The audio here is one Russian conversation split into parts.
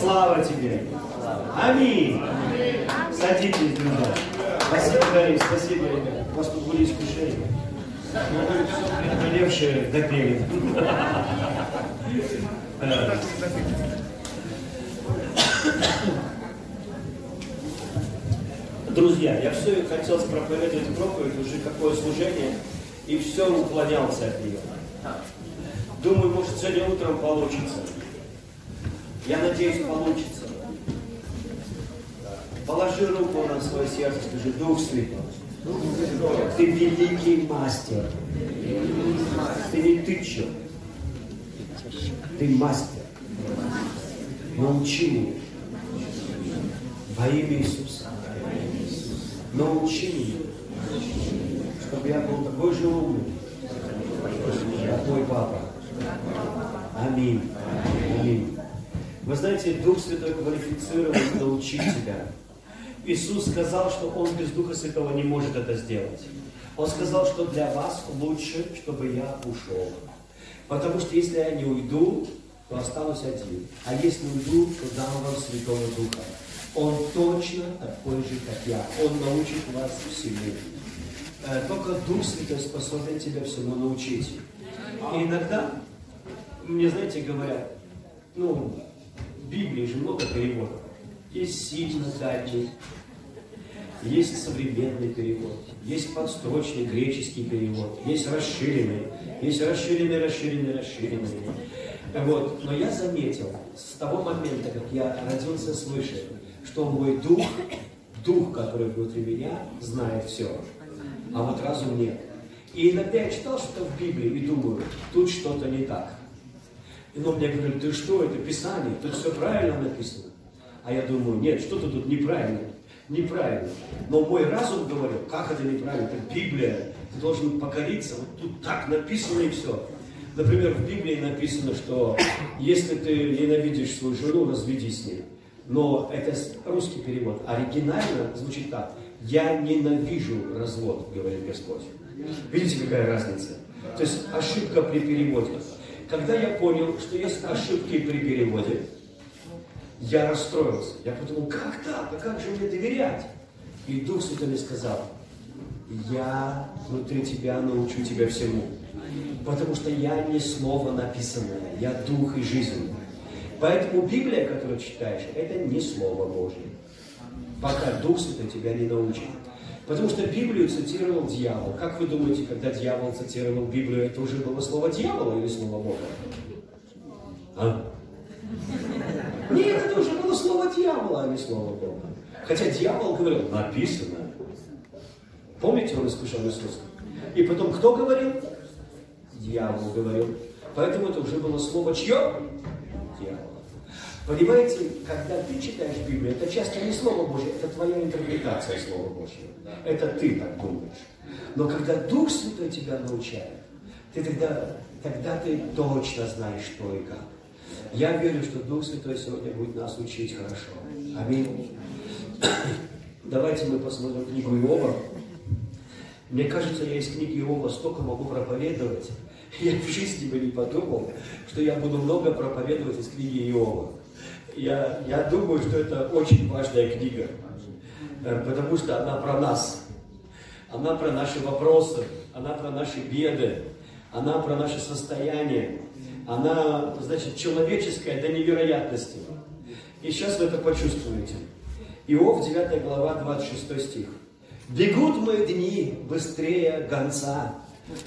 Слава тебе. Аминь. Садитесь, друзья. Спасибо, Дарья, спасибо, ребят. У вас тут были искушения. Но допели. Друзья, я все хотел проповедовать проповедь, уже какое служение, и все уклонялся от нее. Думаю, может, сегодня утром получится. Я надеюсь, получится. Положи руку на свое сердце, скажи, Дух Святой, ты великий мастер. Ты не тычок. Ты мастер. Научи меня. Во имя Иисуса. Научи меня. Чтобы я был такой же умный, как твой папа. Аминь. Вы знаете, Дух Святой квалифицирован научить тебя. Иисус сказал, что Он без Духа Святого не может это сделать. Он сказал, что для вас лучше, чтобы я ушел. Потому что если я не уйду, то останусь один. А если уйду, то дам вам Святого Духа. Он точно такой же, как я. Он научит вас всему. Э, только Дух Святой способен тебя всему научить. И иногда, мне, знаете, говорят, ну, Библии же много переводов. Есть сильно дальний, есть современный перевод, есть подстрочный греческий перевод, есть расширенный, есть расширенный, расширенный, расширенный. Вот. Но я заметил с того момента, как я родился свыше, что мой дух, дух, который внутри меня, знает все, а вот разум нет. И иногда я читал что-то в Библии и думаю, тут что-то не так. И он мне говорит, ты что, это Писание, тут все правильно написано. А я думаю, нет, что-то тут неправильно неправильно. Но мой разум говорил, как это неправильно, это Библия, ты должен покориться, вот тут так написано и все. Например, в Библии написано, что если ты ненавидишь свою жену, разведись с ней. Но это русский перевод. Оригинально звучит так. Я ненавижу развод, говорит Господь. Видите, какая разница? То есть ошибка при переводе. Когда я понял, что есть ошибки при переводе, я расстроился. Я подумал, как так? А как же мне доверять? И Дух Святой мне сказал, я внутри тебя научу тебя всему. Потому что я не слово написанное, я дух и жизнь. Поэтому Библия, которую читаешь, это не Слово Божье. Пока Дух Святой тебя не научит. Потому что Библию цитировал дьявол. Как вы думаете, когда дьявол цитировал Библию, это уже было слово дьявола или слово Бога? А? Нет, это уже было слово дьявола, а не слово Бога. Хотя дьявол говорил, написано. Помните, он искушал Иисуса? И потом кто говорил? Дьявол говорил. Поэтому это уже было слово чье? Понимаете, когда ты читаешь Библию, это часто не Слово Божье, это твоя интерпретация Слова Божьего. Это ты так думаешь. Но когда Дух Святой тебя научает, ты тогда, тогда ты точно знаешь, что и как. Я верю, что Дух Святой сегодня будет нас учить хорошо. Аминь. Давайте мы посмотрим книгу Иова. Мне кажется, я из книги Иова столько могу проповедовать. Я в жизни бы не подумал, что я буду много проповедовать из книги Иова. Я, я думаю, что это очень важная книга, э, потому что она про нас. Она про наши вопросы, она про наши беды, она про наше состояние, она, значит, человеческая до невероятности. И сейчас вы это почувствуете. Иов, 9 глава, 26 стих. «Бегут мои дни быстрее гонца,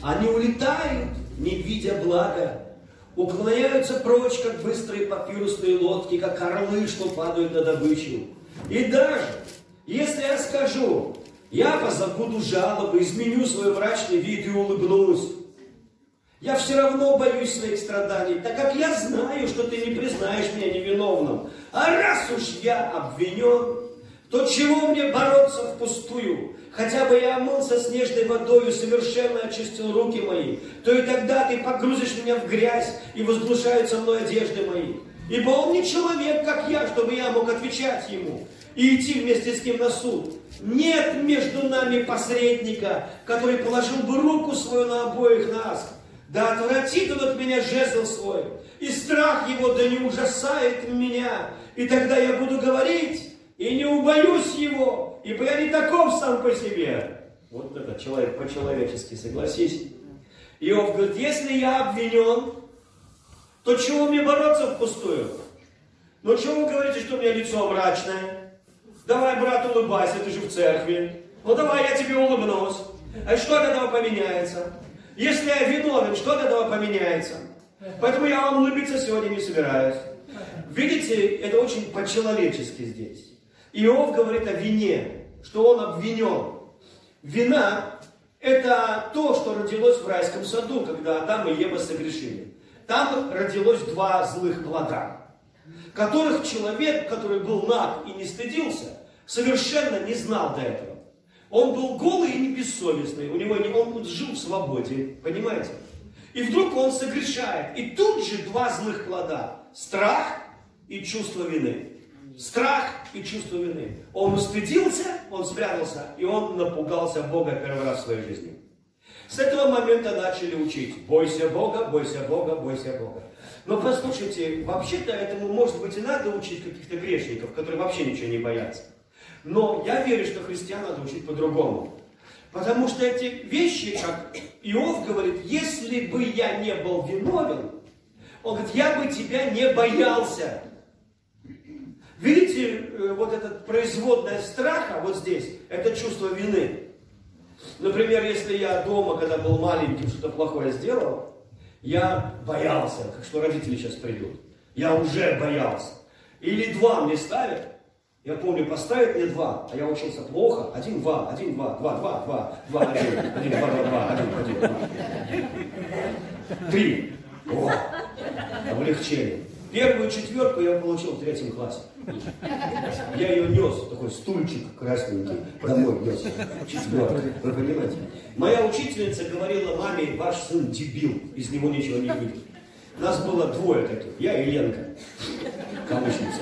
они улетают, не видя блага, уклоняются прочь, как быстрые папирусные лодки, как орлы, что падают на добычу. И даже, если я скажу, я позабуду жалобы, изменю свой мрачный вид и улыбнусь, я все равно боюсь своих страданий, так как я знаю, что ты не признаешь меня невиновным. А раз уж я обвинен, то чего мне бороться впустую? Хотя бы я омылся снежной водой, совершенно очистил руки мои, то и тогда ты погрузишь меня в грязь и возглушаются мной одежды мои. Ибо он не человек, как я, чтобы я мог отвечать ему и идти вместе с ним на суд. Нет между нами посредника, который положил бы руку свою на обоих нас. Да отвратит он от меня жезл свой, и страх его да не ужасает меня. И тогда я буду говорить, и не убоюсь его, ибо я не таков сам по себе. Вот это человек по-человечески, согласись. Иов говорит, если я обвинен, то чего мне бороться впустую? Ну чего вы говорите, что у меня лицо мрачное? Давай, брат, улыбайся, ты же в церкви. Ну давай, я тебе улыбнусь. А что от этого поменяется? Если я виновен, что от этого поменяется? Поэтому я вам улыбиться сегодня не собираюсь. Видите, это очень по-человечески здесь. Иов говорит о вине, что он обвинен. Вина – это то, что родилось в райском саду, когда Адам и Ева согрешили. Там родилось два злых плода, которых человек, который был наг и не стыдился, совершенно не знал до этого. Он был голый и не бессовестный, у него не, он жил в свободе, понимаете? И вдруг он согрешает, и тут же два злых плода – страх и чувство вины. Страх и чувство вины. Он устыдился, он спрятался, и он напугался Бога первый раз в своей жизни. С этого момента начали учить. Бойся Бога, бойся Бога, бойся Бога. Но послушайте, вообще-то этому, может быть, и надо учить каких-то грешников, которые вообще ничего не боятся. Но я верю, что христиан надо учить по-другому. Потому что эти вещи, как Иов говорит, если бы я не был виновен, он говорит, я бы тебя не боялся. Видите, э, вот это производное страха вот здесь, это чувство вины. Например, если я дома, когда был маленьким, что-то плохое сделал, я боялся, что родители сейчас придут. Я уже боялся. Или два мне ставят, я помню, поставить мне два, а я учился плохо. Один, два, один, два, два, два, два, два, один, один, два, два, два, один, один, два. Три. О, облегчение. Первую четверку я получил в третьем классе. Я ее нес, такой стульчик красненький, домой нес. Четверка. Вы понимаете? Моя учительница говорила маме, ваш сын дебил, из него ничего не выйдет. Нас было двое таких, я и Ленка, калышница.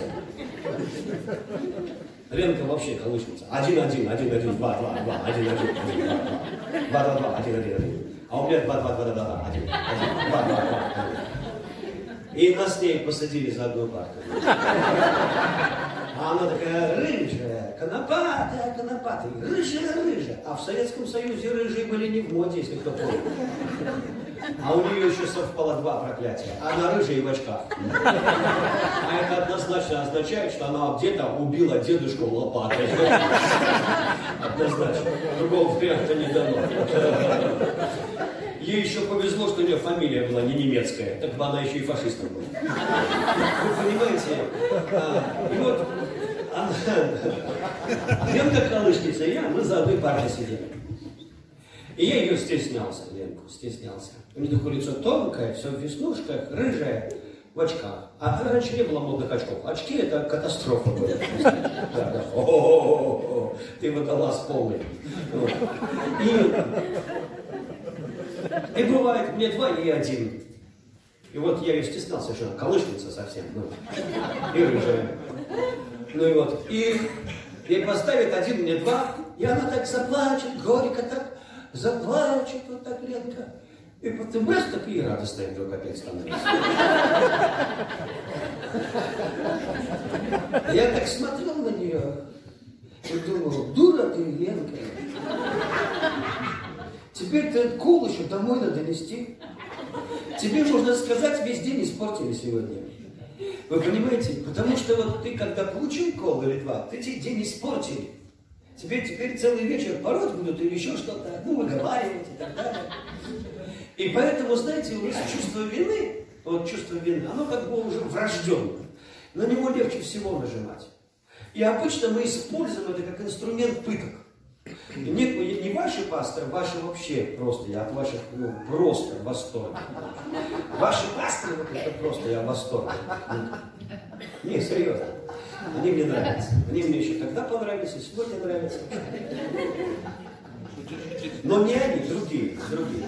Ленка вообще колышется. Один, один, один, один, два, два, два, один, один, один, два, два. Два, один, один, один. А у меня два, два, два, два, два, один, один, два, два, два, И нас с ней посадили за одну парту. А она такая рыжая, конопатая, конопатая, рыжая, рыжая. А в Советском Союзе рыжие были не в моде, если кто помнит. А у нее еще совпало два проклятия. Она рыжая и в очках. А это однозначно означает, что она где-то убила дедушку лопатой. Однозначно. Другого варианта не дано. Ей еще повезло, что у нее фамилия была не немецкая, так бы она еще и фашистом была. Вы понимаете? А, и вот она, Ленка Колышница и я, мы за одной партой сидели. И я ее стеснялся, Ленку, стеснялся. У нее такое лицо тонкое, все в веснушках, рыжее, в очках. А раньше не было модных очков. Очки это катастрофа была. О, ты водолаз полный. И, и бывает, мне два и один. И вот я ее что она колышница совсем. Ну, и рыжая. Ну и вот. И ей поставит один, мне два, и она так заплачет, горько так заплачет вот так Ленка. И потом раз такие радостные вдруг опять становятся. Я так смотрел на нее и думал, дура ты, Ленка. Теперь ты кул еще домой надо нести. Тебе можно сказать, весь день испортили сегодня. Вы понимаете? Потому что вот ты когда получил кол или два, ты тебе день испортили. Тебе теперь целый вечер пороть будут или еще что-то, ну, выговаривать и так далее. И поэтому, знаете, у нас чувство вины, вот чувство вины, оно как бы уже врожденное. На него легче всего нажимать. И обычно мы используем это как инструмент пыток. Не, не ваши пасторы, ваши вообще просто, я от ваших ну, просто в восторге. Ваши пасторы, вот это просто я в восторге. Не, серьезно. Они мне нравятся. Они мне еще тогда понравились, и сегодня нравятся. Но не они, другие, другие.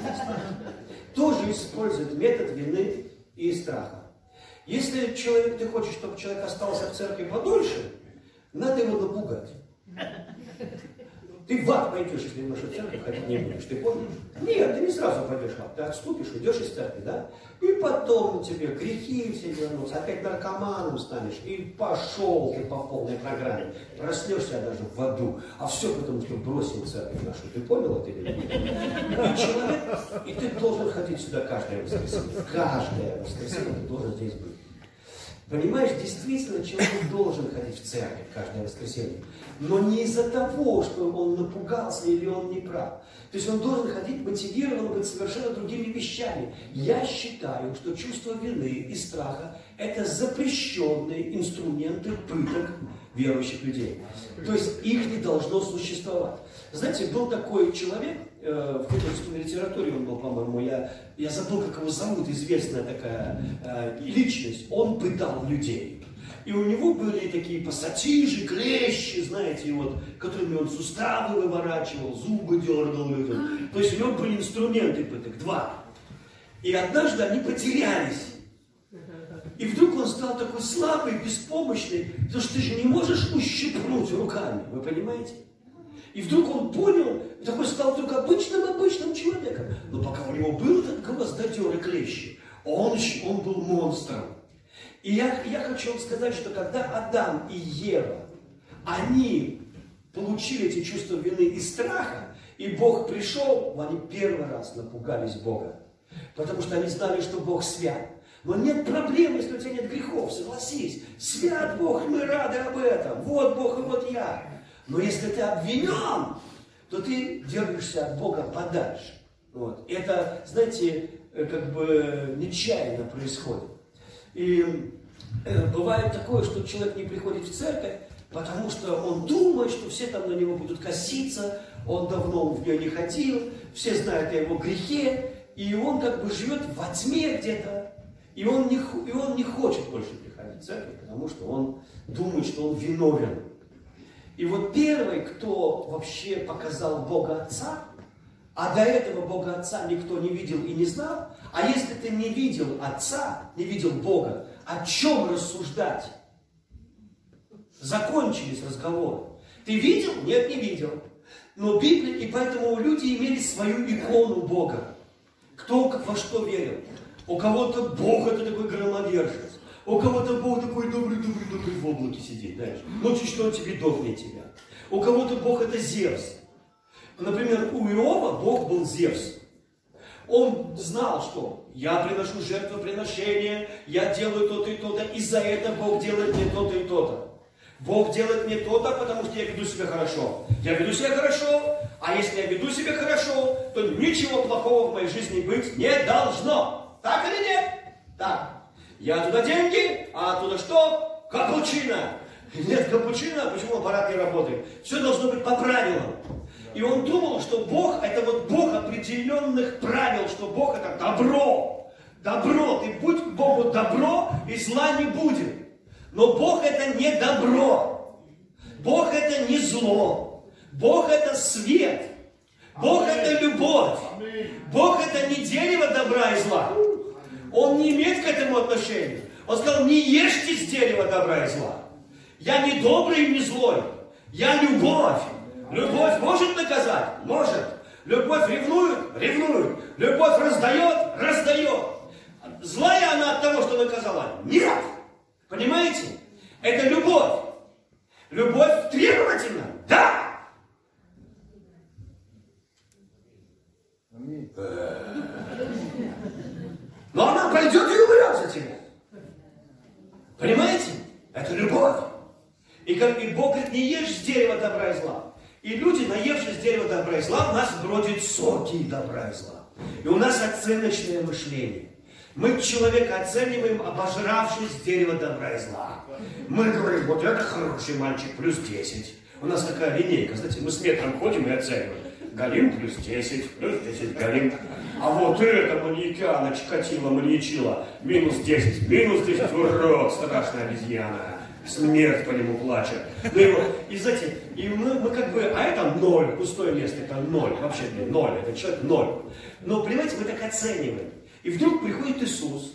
Тоже используют метод вины и страха. Если человек, ты хочешь, чтобы человек остался в церкви подольше, надо его напугать. Ты в ад пойдешь, если в церковь ходить не будешь, ты помнишь? Нет, ты не сразу пойдешь в ад, ты отступишь, уйдешь из церкви, да? И потом тебе грехи все вернутся, опять наркоманом станешь, и пошел ты по полной программе. Проснешься даже в аду, а все потому, что бросил церковь нашу. Ты понял это или нет? И ты должен ходить сюда каждое воскресенье. Каждое воскресенье ты должен здесь быть. Понимаешь, действительно человек должен ходить в церковь каждое воскресенье. Но не из-за того, что он напугался или он не прав. То есть он должен ходить мотивирован быть совершенно другими вещами. Я считаю, что чувство вины и страха – это запрещенные инструменты пыток верующих людей. То есть их не должно существовать. Знаете, был такой человек, э, в художественной литературе он был, по-моему, я, я забыл, как его зовут, известная такая э, личность, он пытал людей. И у него были такие пассатижи, клещи, знаете, вот, которыми он суставы выворачивал, зубы дергал. То есть у него были инструменты пыток, два. И однажды они потерялись. И вдруг он стал такой слабый, беспомощный, потому что ты же не можешь ущипнуть руками, вы понимаете? И вдруг он понял, такой стал вдруг обычным-обычным человеком. Но пока у него был этот гвоздодер и клещи, он, он был монстром. И я, я хочу вам сказать, что когда Адам и Ева, они получили эти чувства вины и страха, и Бог пришел, они первый раз напугались Бога. Потому что они знали, что Бог свят. Но нет проблем, если у тебя нет грехов, согласись. Свят Бог, мы рады об этом. Вот Бог и вот я. Но если ты обвинен, то ты держишься от Бога подальше. Вот. Это, знаете, э, как бы нечаянно происходит. И э, бывает такое, что человек не приходит в церковь, потому что он думает, что все там на него будут коситься, он давно в нее не ходил, все знают о его грехе, и он как бы живет во тьме где-то, и он не, и он не хочет больше приходить в церковь, потому что он думает, что он виновен. И вот первый, кто вообще показал Бога Отца, а до этого Бога Отца никто не видел и не знал, а если ты не видел Отца, не видел Бога, о чем рассуждать? Закончились разговоры. Ты видел? Нет, не видел. Но Библия, и поэтому люди имели свою икону Бога. Кто во что верил. У кого-то Бог это такой громовержец. У кого-то Бог такой добрый, добрый, добрый в облаке сидит, знаешь. Ну, чуть что он тебе дохнет тебя. У кого-то Бог это Зевс. Например, у Иова Бог был Зевс. Он знал, что я приношу жертвоприношение, я делаю то-то и то-то, и за это Бог делает мне то-то и то-то. Бог делает мне то-то, потому что я веду себя хорошо. Я веду себя хорошо, а если я веду себя хорошо, то ничего плохого в моей жизни быть не должно. Так или нет? Так. Я оттуда деньги, а оттуда что? Капучино. Нет капучино, почему аппарат не работает? Все должно быть по правилам. И он думал, что Бог, это вот Бог определенных правил, что Бог это добро. Добро, ты будь к Богу добро, и зла не будет. Но Бог это не добро. Бог это не зло. Бог это свет. Бог это любовь. Бог это не дерево добра и зла. Он не имеет к этому отношения. Он сказал, не ешьте с дерева добра и зла. Я не добрый и не злой. Я любовь. Любовь может наказать? Может. Любовь ревнует? Ревнует. Любовь раздает? Раздает. Злая она от того, что наказала? Нет. Понимаете? Это любовь. Любовь требовательна? Да. Но она пойдет и умрет за тебя. Понимаете? Это любовь. И, как, и Бог говорит, не ешь с дерева добра и зла. И люди, наевшись дерева добра и зла, в нас бродят соки добра и зла. И у нас оценочное мышление. Мы человека оцениваем, обожравшись дерева добра и зла. Мы говорим, вот это хороший мальчик, плюс 10. У нас такая линейка, знаете, мы с метром ходим и оцениваем. Галим плюс 10, плюс 10 Галим. А вот это маньякана, Чикатило, маньячила, минус 10, минус 10, урод, страшная обезьяна. Смерть по нему плачет. Ну вот, и знаете, и мы, мы как бы, а это ноль, пустое место, это ноль, вообще ноль, это человек ноль. Но, понимаете, мы так оцениваем. И вдруг приходит Иисус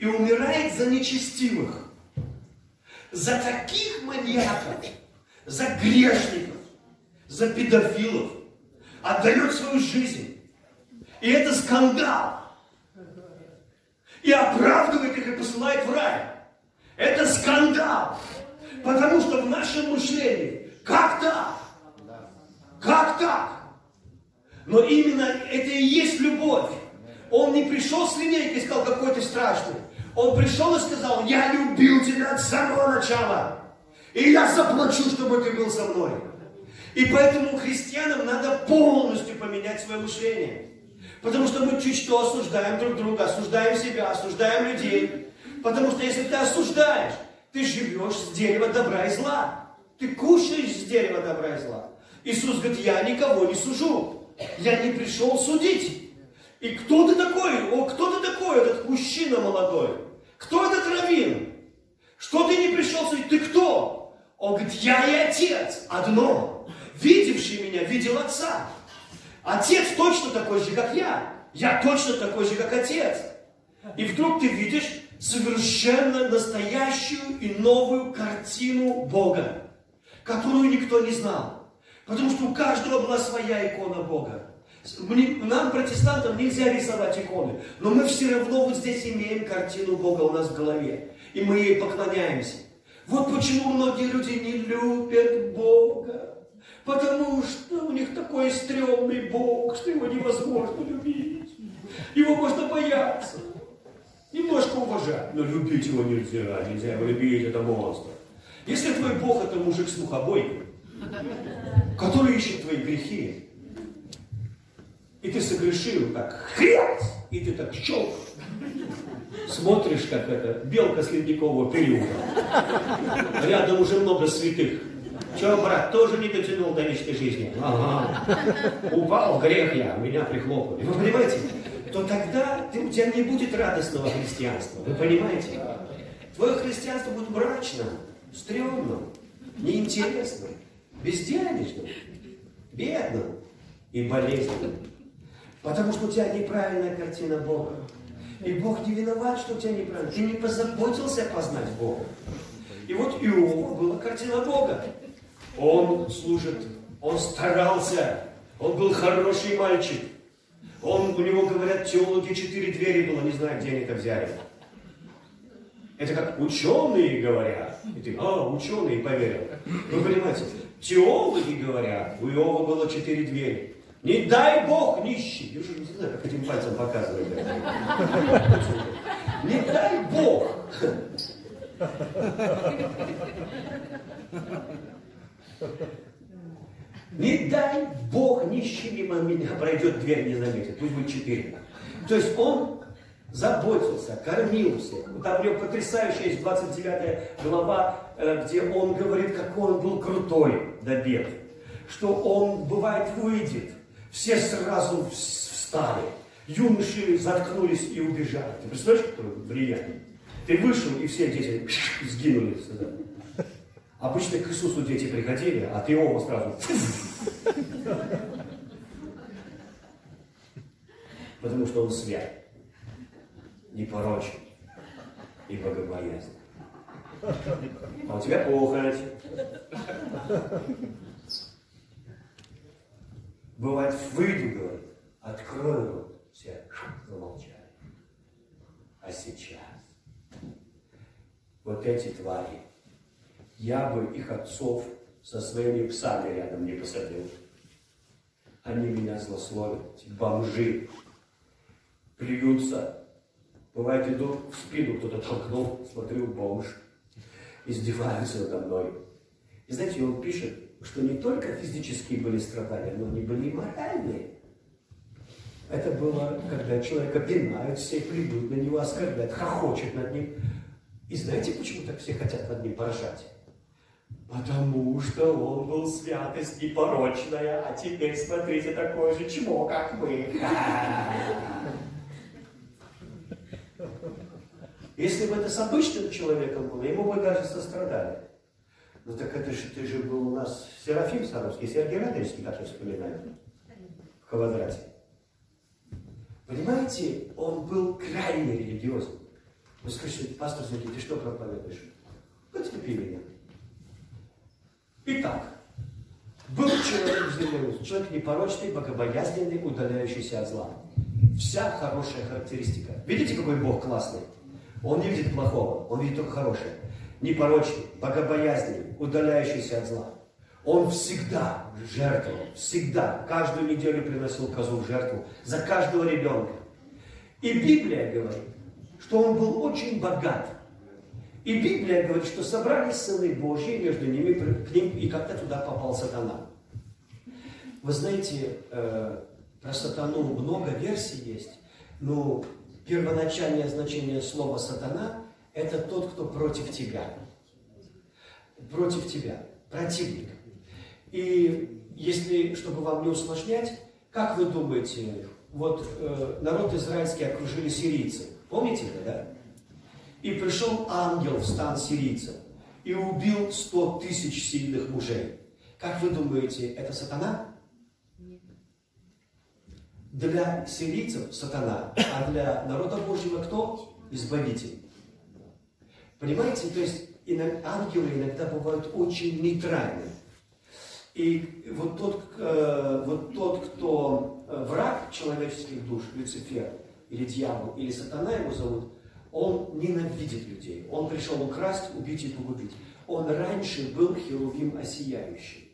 и умирает за нечестивых, за таких маньяков, за грешников, за педофилов, отдает свою жизнь. И это скандал. И оправдывает их и посылает в рай. Это скандал. Потому что в нашем мышлении, как так? Как так? Но именно это и есть любовь. Он не пришел с линейкой и сказал, какой ты страшный. Он пришел и сказал, я любил тебя с самого начала. И я заплачу, чтобы ты был со мной. И поэтому христианам надо полностью поменять свое мышление. Потому что мы чуть что осуждаем друг друга, осуждаем себя, осуждаем людей. Потому что если ты осуждаешь, ты живешь с дерева добра и зла. Ты кушаешь с дерева добра и зла. Иисус говорит, я никого не сужу. Я не пришел судить. И кто ты такой? О, кто ты такой, этот мужчина молодой? Кто этот раввин? Что ты не пришел судить? Ты кто? Он говорит, я и отец, одно. Видевший меня, видел отца. Отец точно такой же, как я. Я точно такой же, как отец. И вдруг ты видишь совершенно настоящую и новую картину Бога, которую никто не знал. Потому что у каждого была своя икона Бога. Нам, протестантам, нельзя рисовать иконы, но мы все равно вот здесь имеем картину Бога у нас в голове, и мы ей поклоняемся. Вот почему многие люди не любят Бога, потому что у них такой стрёмный Бог, что его невозможно любить, его можно бояться, немножко уважать, но любить его нельзя, нельзя его любить, это монстр. Если твой Бог это мужик с мухобойкой, который ищет твои грехи, и ты согрешил так, хрясь, и ты так щелк. Смотришь, как это, белка с ледникового периода. Рядом уже много святых. Че, брат, тоже не дотянул до вечной жизни? Ага. Упал, грех я, меня прихлопнули. Вы понимаете? То тогда ты, у тебя не будет радостного христианства. Вы понимаете? Твое христианство будет мрачным, стрёмным, неинтересным, безденежным, бедным и болезненным. Потому что у тебя неправильная картина Бога. И Бог не виноват, что у тебя неправильно. Ты не позаботился познать Бога. И вот Иова была картина Бога. Он служит, он старался, он был хороший мальчик. Он, у него, говорят, теологи четыре двери было, не знаю, где они это взяли. Это как ученые говорят. И ты, а, ученые, поверил. Вы понимаете, теологи говорят, у Иова было четыре двери. Не дай Бог нищий. Я уже не знаю, как этим пальцем показывать. Не дай Бог. Не дай Бог нищий мимо меня пройдет, дверь не заметит. Пусть будет четыре. То есть он заботился, кормился. Там у него потрясающая есть 29 глава, э, где он говорит, какой он был крутой до бед. Что он, бывает, выйдет, все сразу встали. Юноши заткнулись и убежали. Ты представляешь, какое влияние? Ты вышел, и все дети сгинули сюда. Обычно к Иисусу дети приходили, а ты его сразу. Потому что он свят, непорочен и богобоязнен. А у тебя похоть. Бывает, выйду, говорит, открою рот, все замолчали. А сейчас вот эти твари, я бы их отцов со своими псами рядом не посадил. Они меня злословят, бомжи, плюются. Бывает, иду в спину, кто-то толкнул, смотрю, бомж, издеваются надо мной. И знаете, он пишет, что не только физические были страдания, но они были и моральные. Это было, когда человека пинают, все придут на него, оскорбляют, хохочут над ним. И знаете, почему так все хотят над ним поржать? Потому что он был святость непорочная, а теперь смотрите, такое же чмо, как мы. Если бы это с обычным человеком было, ему бы даже сострадали. Ну так это же, ты же был у нас Серафим Саровский, Сергей Радонежский, как я вспоминаю, в квадрате. Понимаете, он был крайне религиозным. Вы скажете, пастор Сергей, ты что проповедуешь? Потерпи меня. Итак, был человек говорю, человек непорочный, богобоязненный, удаляющийся от зла. Вся хорошая характеристика. Видите, какой Бог классный? Он не видит плохого, он видит только хорошее. Непорочный, богобоязненный, удаляющийся от зла. Он всегда жертвовал, всегда, каждую неделю приносил козу в жертву за каждого ребенка. И Библия говорит, что он был очень богат. И Библия говорит, что собрались сыны Божьи, между ними к ним, и как-то туда попал сатана. Вы знаете, э, про сатану много версий есть, но первоначальное значение слова сатана – это тот, кто против тебя. Против тебя, противник. И если, чтобы вам не усложнять, как вы думаете, вот э, народ израильский окружили сирийцы. Помните это, да? И пришел ангел в стан сирийцев и убил сто тысяч сильных мужей. Как вы думаете, это сатана? Нет. Для сирийцев сатана, а для народа Божьего кто? Избавитель. Понимаете, то есть ангелы иногда бывают очень нейтральны. И вот тот, э, вот тот, кто э, враг человеческих душ, Люцифер, или дьявол, или сатана его зовут, он ненавидит людей. Он пришел украсть, убить и погубить. Он раньше был херувим осияющий.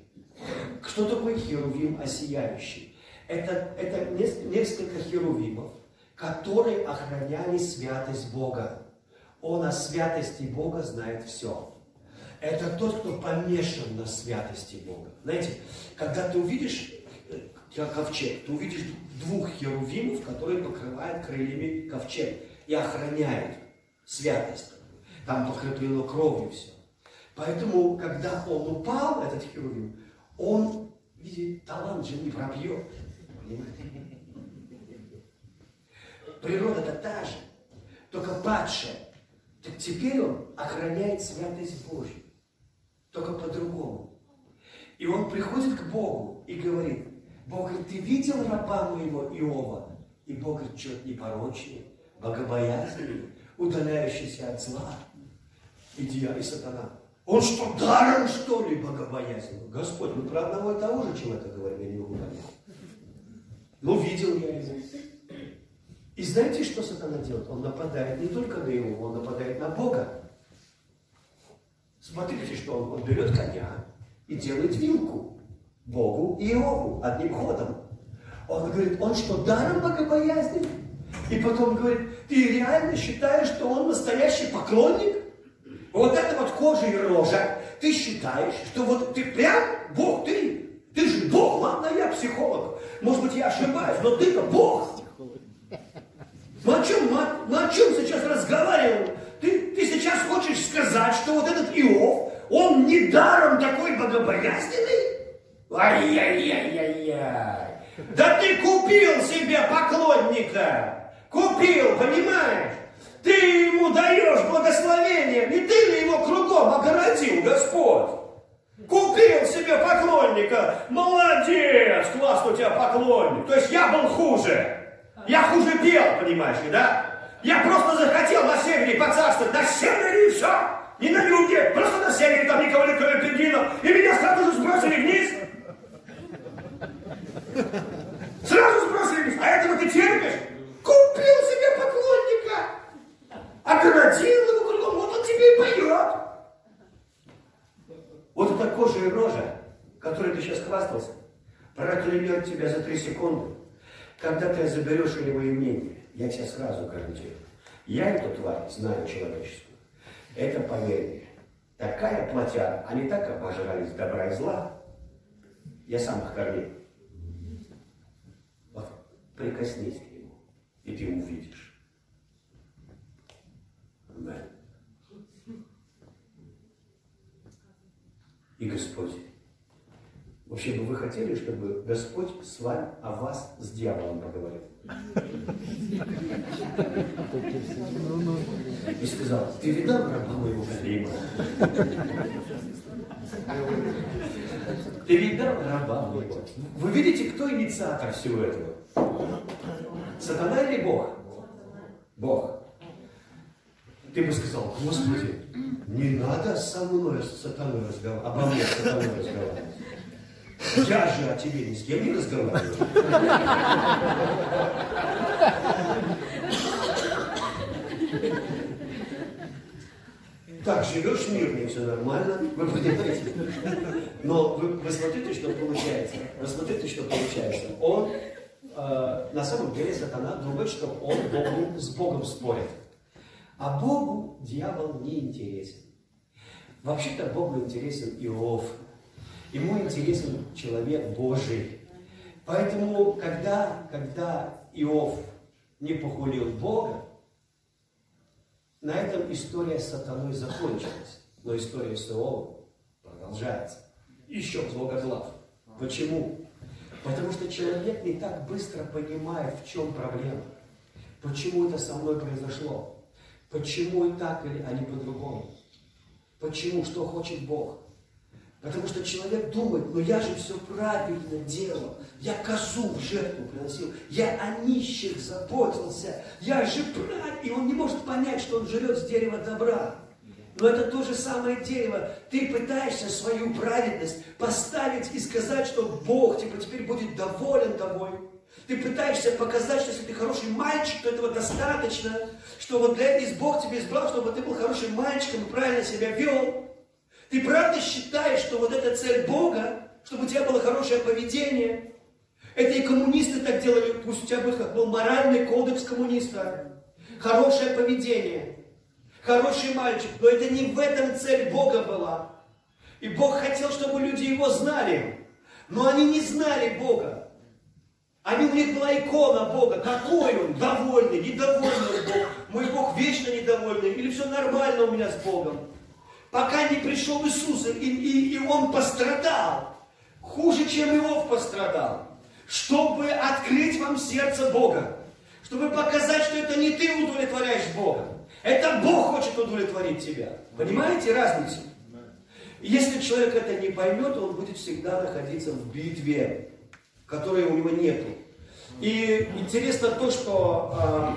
Кто такой херувим осияющий? Это, это несколько херувимов, которые охраняли святость Бога. Он о святости Бога знает все это тот, кто помешан на святости Бога. Знаете, когда ты увидишь э, ковчег, ты увидишь двух херувимов, которые покрывают крыльями ковчег и охраняют святость. Там покрыто кровью все. Поэтому, когда он упал, этот херувим, он, видите, талант же не пробьет. Природа-то та же, только падшая. Так теперь он охраняет святость Божью только по-другому. И он приходит к Богу и говорит, Бог говорит, ты видел раба моего Иова? И Бог говорит, что-то непорочный, богобоязненный, удаляющийся от зла. И и сатана. Он что, даром, что ли, богобоязненный? Господь, мы про одного и того же человека говорим, я не могу понять. Ну, видел я его. И знаете, что сатана делает? Он нападает не только на его, он нападает на Бога. Смотрите, что он, он берет коня и делает вилку Богу и Иову одним ходом. Он говорит, он что, даром богобоязнен? И потом говорит, ты реально считаешь, что он настоящий поклонник? Вот это вот кожа и рожа. Ты считаешь, что вот ты прям Бог, ты, ты же Бог, ладно, я психолог. Может быть, я ошибаюсь, но ты-то Бог. Мы о чем, мы, мы о чем сейчас разговариваем? Ты, ты сейчас хочешь сказать, что вот этот Иов, он недаром такой богобоязненный? Ай-яй-яй-яй-яй. Да ты купил себе поклонника. Купил, понимаешь? Ты ему даешь благословение, не ты ли его кругом огородил, Господь? Купил себе поклонника. Молодец, классно у тебя поклонник. То есть я был хуже. Я хуже пел, понимаешь да? Я просто захотел на севере поцарствовать. На севере и все. Не на юге. Просто на севере там никого не кроме пингвинов. И меня сразу же сбросили вниз. Сразу сбросили вниз. А этого ты терпишь? Купил себе поклонника. Огородил его кругом. Вот он тебе и поет. Вот эта кожа и рожа, которой ты сейчас хвастался, проклянет тебя за три секунды, когда ты заберешь у него имение. Я тебе сразу гарантирую. Я эту тварь знаю человеческую. Это, поверь мне, такая плотя, они так обожрались добра и зла. Я сам их кормил. Вот прикоснись и ты увидишь. Аминь. И Господь Вообще бы вы хотели, чтобы Господь с вами о вас с дьяволом поговорил? И сказал, ты видал раба моего Галима? Ты видал раба моего? Вы видите, кто инициатор всего этого? Сатана или Бог? Бог. Ты бы сказал, Господи, не надо со мной с сатаной разговаривать, обо мне с сатаной разговаривать. Я же о тебе ни с кем не разговариваю. Так, живешь мирно, все нормально, вы понимаете? Но вы, вы смотрите, что получается. Вы смотрите, что получается. Он, э, на самом деле, сатана думает, что он Богу, с Богом спорит. А Богу дьявол не интересен. Вообще-то Богу интересен Иов. Ему интересен человек Божий. Поэтому, когда, когда Иов не похулил Бога, на этом история с сатаной закончилась. Но история с Иовом продолжается. Еще глав. Почему? Потому что человек не так быстро понимает, в чем проблема. Почему это со мной произошло? Почему и так, а не по-другому? Почему? Что хочет Бог? Потому что человек думает, ну я же все правильно делал. Я козу в жертву приносил. Я о нищих заботился. Я же правильно. И он не может понять, что он жрет с дерева добра. Но это то же самое дерево. Ты пытаешься свою праведность поставить и сказать, что Бог типа, теперь будет доволен тобой. Ты пытаешься показать, что если ты хороший мальчик, то этого достаточно, что вот для этого Бог тебе избрал, чтобы ты был хорошим мальчиком и правильно себя вел. Ты правда считаешь, что вот эта цель Бога, чтобы у тебя было хорошее поведение? Это и коммунисты так делали, пусть у тебя будет как был моральный кодекс коммуниста. Хорошее поведение. Хороший мальчик. Но это не в этом цель Бога была. И Бог хотел, чтобы люди его знали. Но они не знали Бога. Они, у них была икона Бога. Какой он? Довольный, недовольный Бог. Мой Бог вечно недовольный. Или все нормально у меня с Богом пока не пришел Иисус, и, и, и Он пострадал. Хуже, чем Иов пострадал. Чтобы открыть вам сердце Бога. Чтобы показать, что это не ты удовлетворяешь Бога. Это Бог хочет удовлетворить тебя. Понимаете разницу? Если человек это не поймет, он будет всегда находиться в битве, которой у него нету. И интересно то, что а,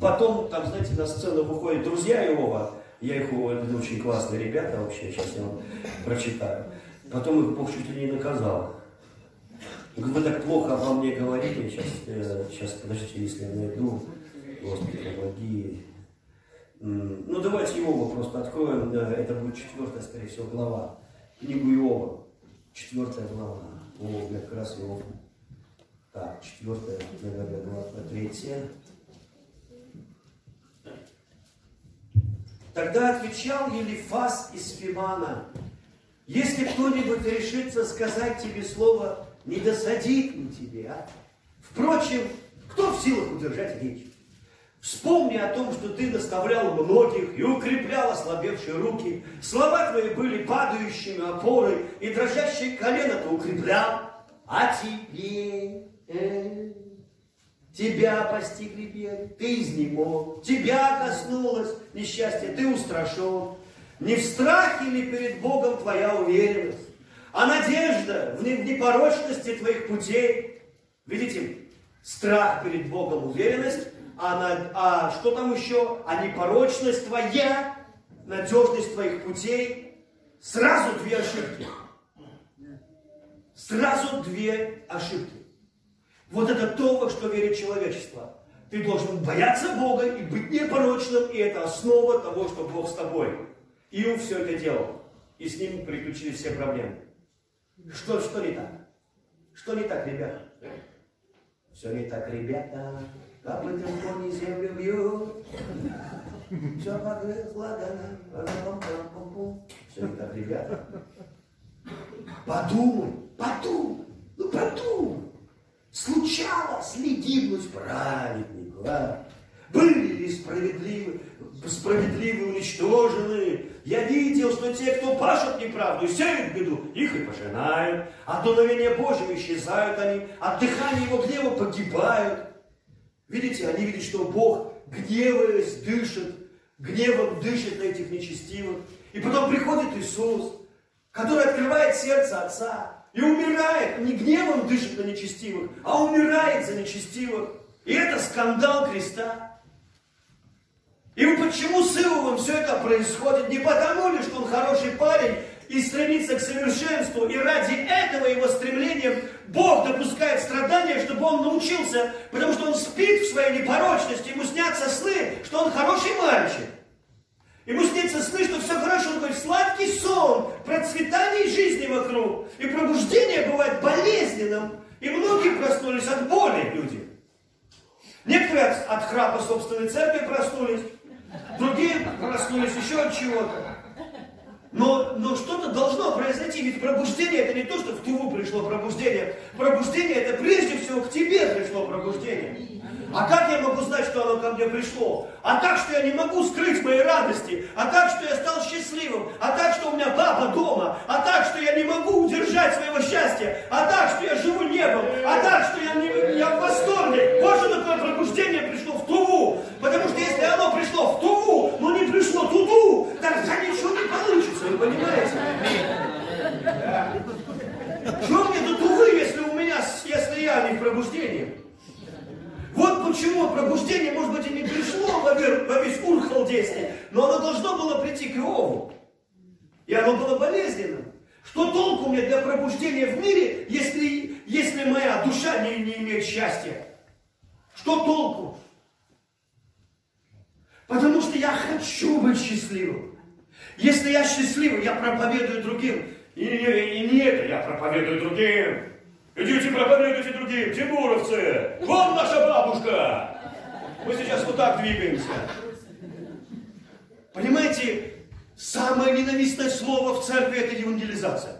потом, там, знаете, на сцену выходят друзья Иова, я их это очень классные ребята вообще, сейчас я вам прочитаю. Потом их Бог чуть ли не наказал. Вы так плохо обо мне говорите, сейчас, э, сейчас подождите, если я найду, Господи, помоги. Ну, давайте Иова просто откроем, это будет четвертая, скорее всего, глава. Книгу Иова, четвертая глава. О, как раз Иов. Так, четвертая, наверное, глава, третья. Тогда отвечал Елифас из Фимана, если кто-нибудь решится сказать тебе слово, не досадит ли тебе, а? Впрочем, кто в силах удержать речь? Вспомни о том, что ты наставлял многих и укреплял ослабевшие руки. Слова твои были падающими опорой, и дрожащие колено ты укреплял. А. Э, Тебя постигли беды, ты изнемог, тебя коснулось несчастье, ты устрашен. Не в страхе ли перед Богом твоя уверенность, а надежда в непорочности твоих путей? Видите, страх перед Богом, уверенность, а, на, а что там еще? А непорочность твоя, надежность твоих путей. Сразу две ошибки. Сразу две ошибки. Вот это то, во что верит человечество. Ты должен бояться Бога и быть непорочным, и это основа того, что Бог с тобой. Иов все это делал, и с ним приключились все проблемы. Что, что не так? Что не так, ребята? Все не так, ребята. Копытом кони землю бьют. Все. Все не так, ребята. Подумай, подумай, ну подумай. Случалось ли гибнуть праведнику, а? Были ли справедливы, справедливы уничтожены? Я видел, что те, кто пашет неправду и сеют беду, их и пожинают. От дуновения Божьего исчезают они, от дыхания его гнева погибают. Видите, они видят, что Бог, гневаясь, дышит, гневом дышит на этих нечестивых. И потом приходит Иисус, который открывает сердце Отца, и умирает, не гневом дышит на нечестивых, а умирает за нечестивых. И это скандал креста. И почему с Иовом все это происходит? Не потому ли, что он хороший парень, и стремится к совершенству, и ради этого его стремления Бог допускает страдания, чтобы он научился, потому что он спит в своей непорочности, ему снятся сны, что он хороший мальчик. Ему снится сны, что все хорошо, он говорит, сладкий сон, процветание жизни вокруг. И пробуждение бывает болезненным. И многие проснулись от боли, люди. Некоторые от, от храпа собственной церкви проснулись, другие проснулись еще от чего-то. Но, но что-то должно произойти, ведь пробуждение это не то, что в Туву пришло пробуждение. Пробуждение это прежде всего к тебе пришло пробуждение. А как я могу знать, что оно ко мне пришло? А так, что я не могу скрыть моей радости. А так, что я стал счастливым. А так, что у меня папа дома. А так, что я не могу удержать своего счастья. А так, что я живу небом. А так, что я, не, я в восторге. Вот что такое пробуждение пришло в Туву. Потому что если оно пришло в Туву, но не пришло туду, тогда ничего не получится. Вы понимаете? Что мне до Тувы, если у меня, если я не в пробуждении? Вот почему пробуждение, может быть, и не пришло во, весь Ур халдейский, но оно должно было прийти к Иову. И оно было болезненным. Что толку мне для пробуждения в мире, если, если моя душа не, не имеет счастья? Что толку? Потому что я хочу быть счастливым. Если я счастливый, я проповедую другим. И, и, и не это я проповедую другим. Идите проповедуйте другим, тимуровцы! Вон наша бабушка! Мы сейчас вот так двигаемся. Понимаете, самое ненавистное слово в церкви это евангелизация.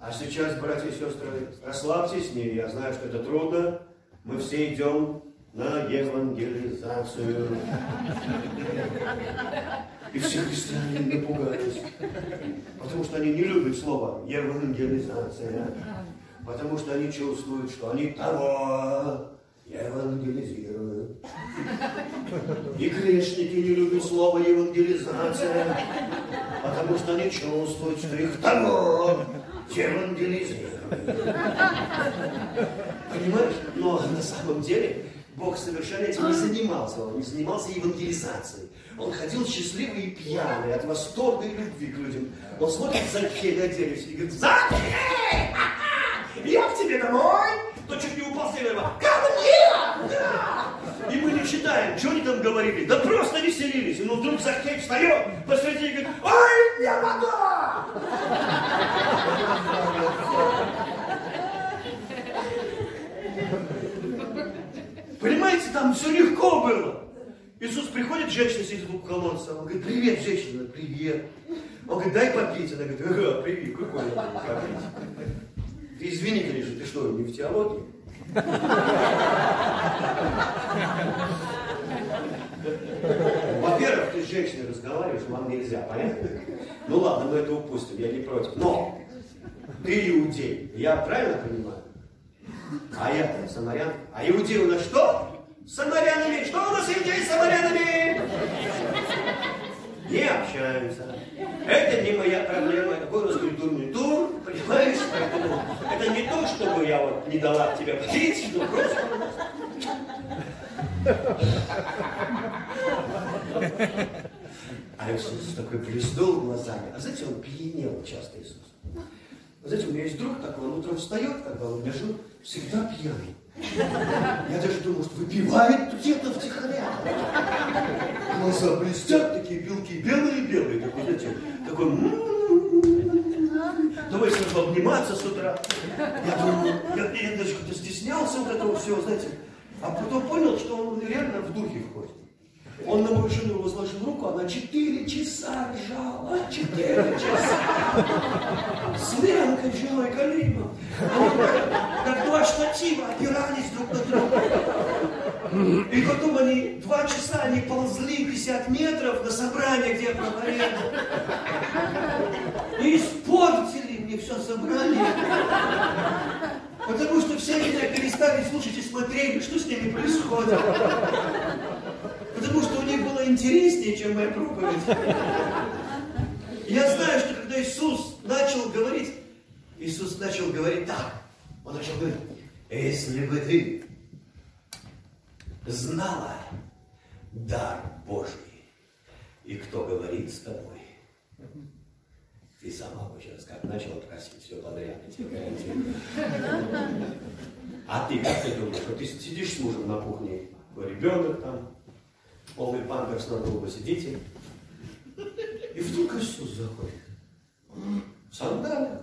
А сейчас, братья и сестры, расслабьтесь, не, я знаю, что это трудно. Мы все идем на евангелизацию. И все христиане напугались. Потому что они не любят слово евангелизация. Потому что они чувствуют, что они того евангелизируют. И грешники не любят слово евангелизация. Потому что они чувствуют, что их того евангелизируют. Понимаешь? Но на самом деле Бог совершенно этим не занимался. Он не занимался евангелизацией. Он ходил счастливый и пьяный от восторга и любви к людям. Он смотрит Закхей на дереве и говорит, Закхей! Я к тебе домой! То чуть не упал с дерева. Ко мне! Да! И мы не читаем, что они там говорили. Да просто веселились. И ну вдруг Закхей встает посреди и говорит, ой, мне вода! Понимаете, там все легко было. Иисус приходит, женщина сидит у колодца, он говорит, привет, женщина, привет. Он говорит, дай попить. Она говорит, ага, привет, какой Ты извини, конечно, ты что, не в теологии? Во-первых, ты с женщиной разговариваешь, вам нельзя, понятно? Ну ладно, мы это упустим, я не против. Но ты иудей, я правильно понимаю? А я самарян. А иудеи у нас что? Самарянами. Что у нас иудеи с самарянами? Не общаются. Это не моя проблема, у нас культурный тур, понимаешь? Поэтому это не то, чтобы я вот не дала тебе пить, но просто... А Иисус такой блеснул глазами. А знаете, он пьянел часто, Иисус. Знаете, у меня есть друг такой, он утром встает, когда он лежит, всегда пьяный. Я даже думал, что выпивает где-то втихаря. Глаза блестят, такие белки, белые-белые, такой, знаете, такой, давай сразу обниматься с утра. Я думал, я, я даже как-то стеснялся вот этого всего, знаете, а потом понял, что он реально в духе входит. Он на мою жену возложил руку, она четыре часа ржала, четыре часа. С Ленкой Джой Галимов. Как два штатива опирались друг на друга. И потом они, два часа они ползли 50 метров на собрание, где я проповедовал. И испортили мне все собрание. Потому что все меня перестали слушать и смотрели, что с ними происходит. Потому что у них интереснее, чем моя проповедь. Я знаю, что когда Иисус начал говорить, Иисус начал говорить так. Он начал говорить, если бы ты знала дар Божий И кто говорит с тобой? Ты сама бы сейчас как начала просить все подряд. А ты как ты думаешь, вот ты сидишь с мужем на кухне, ребенок там, полный памперс на голову сидите, и вдруг Иисус заходит. В сандалиях.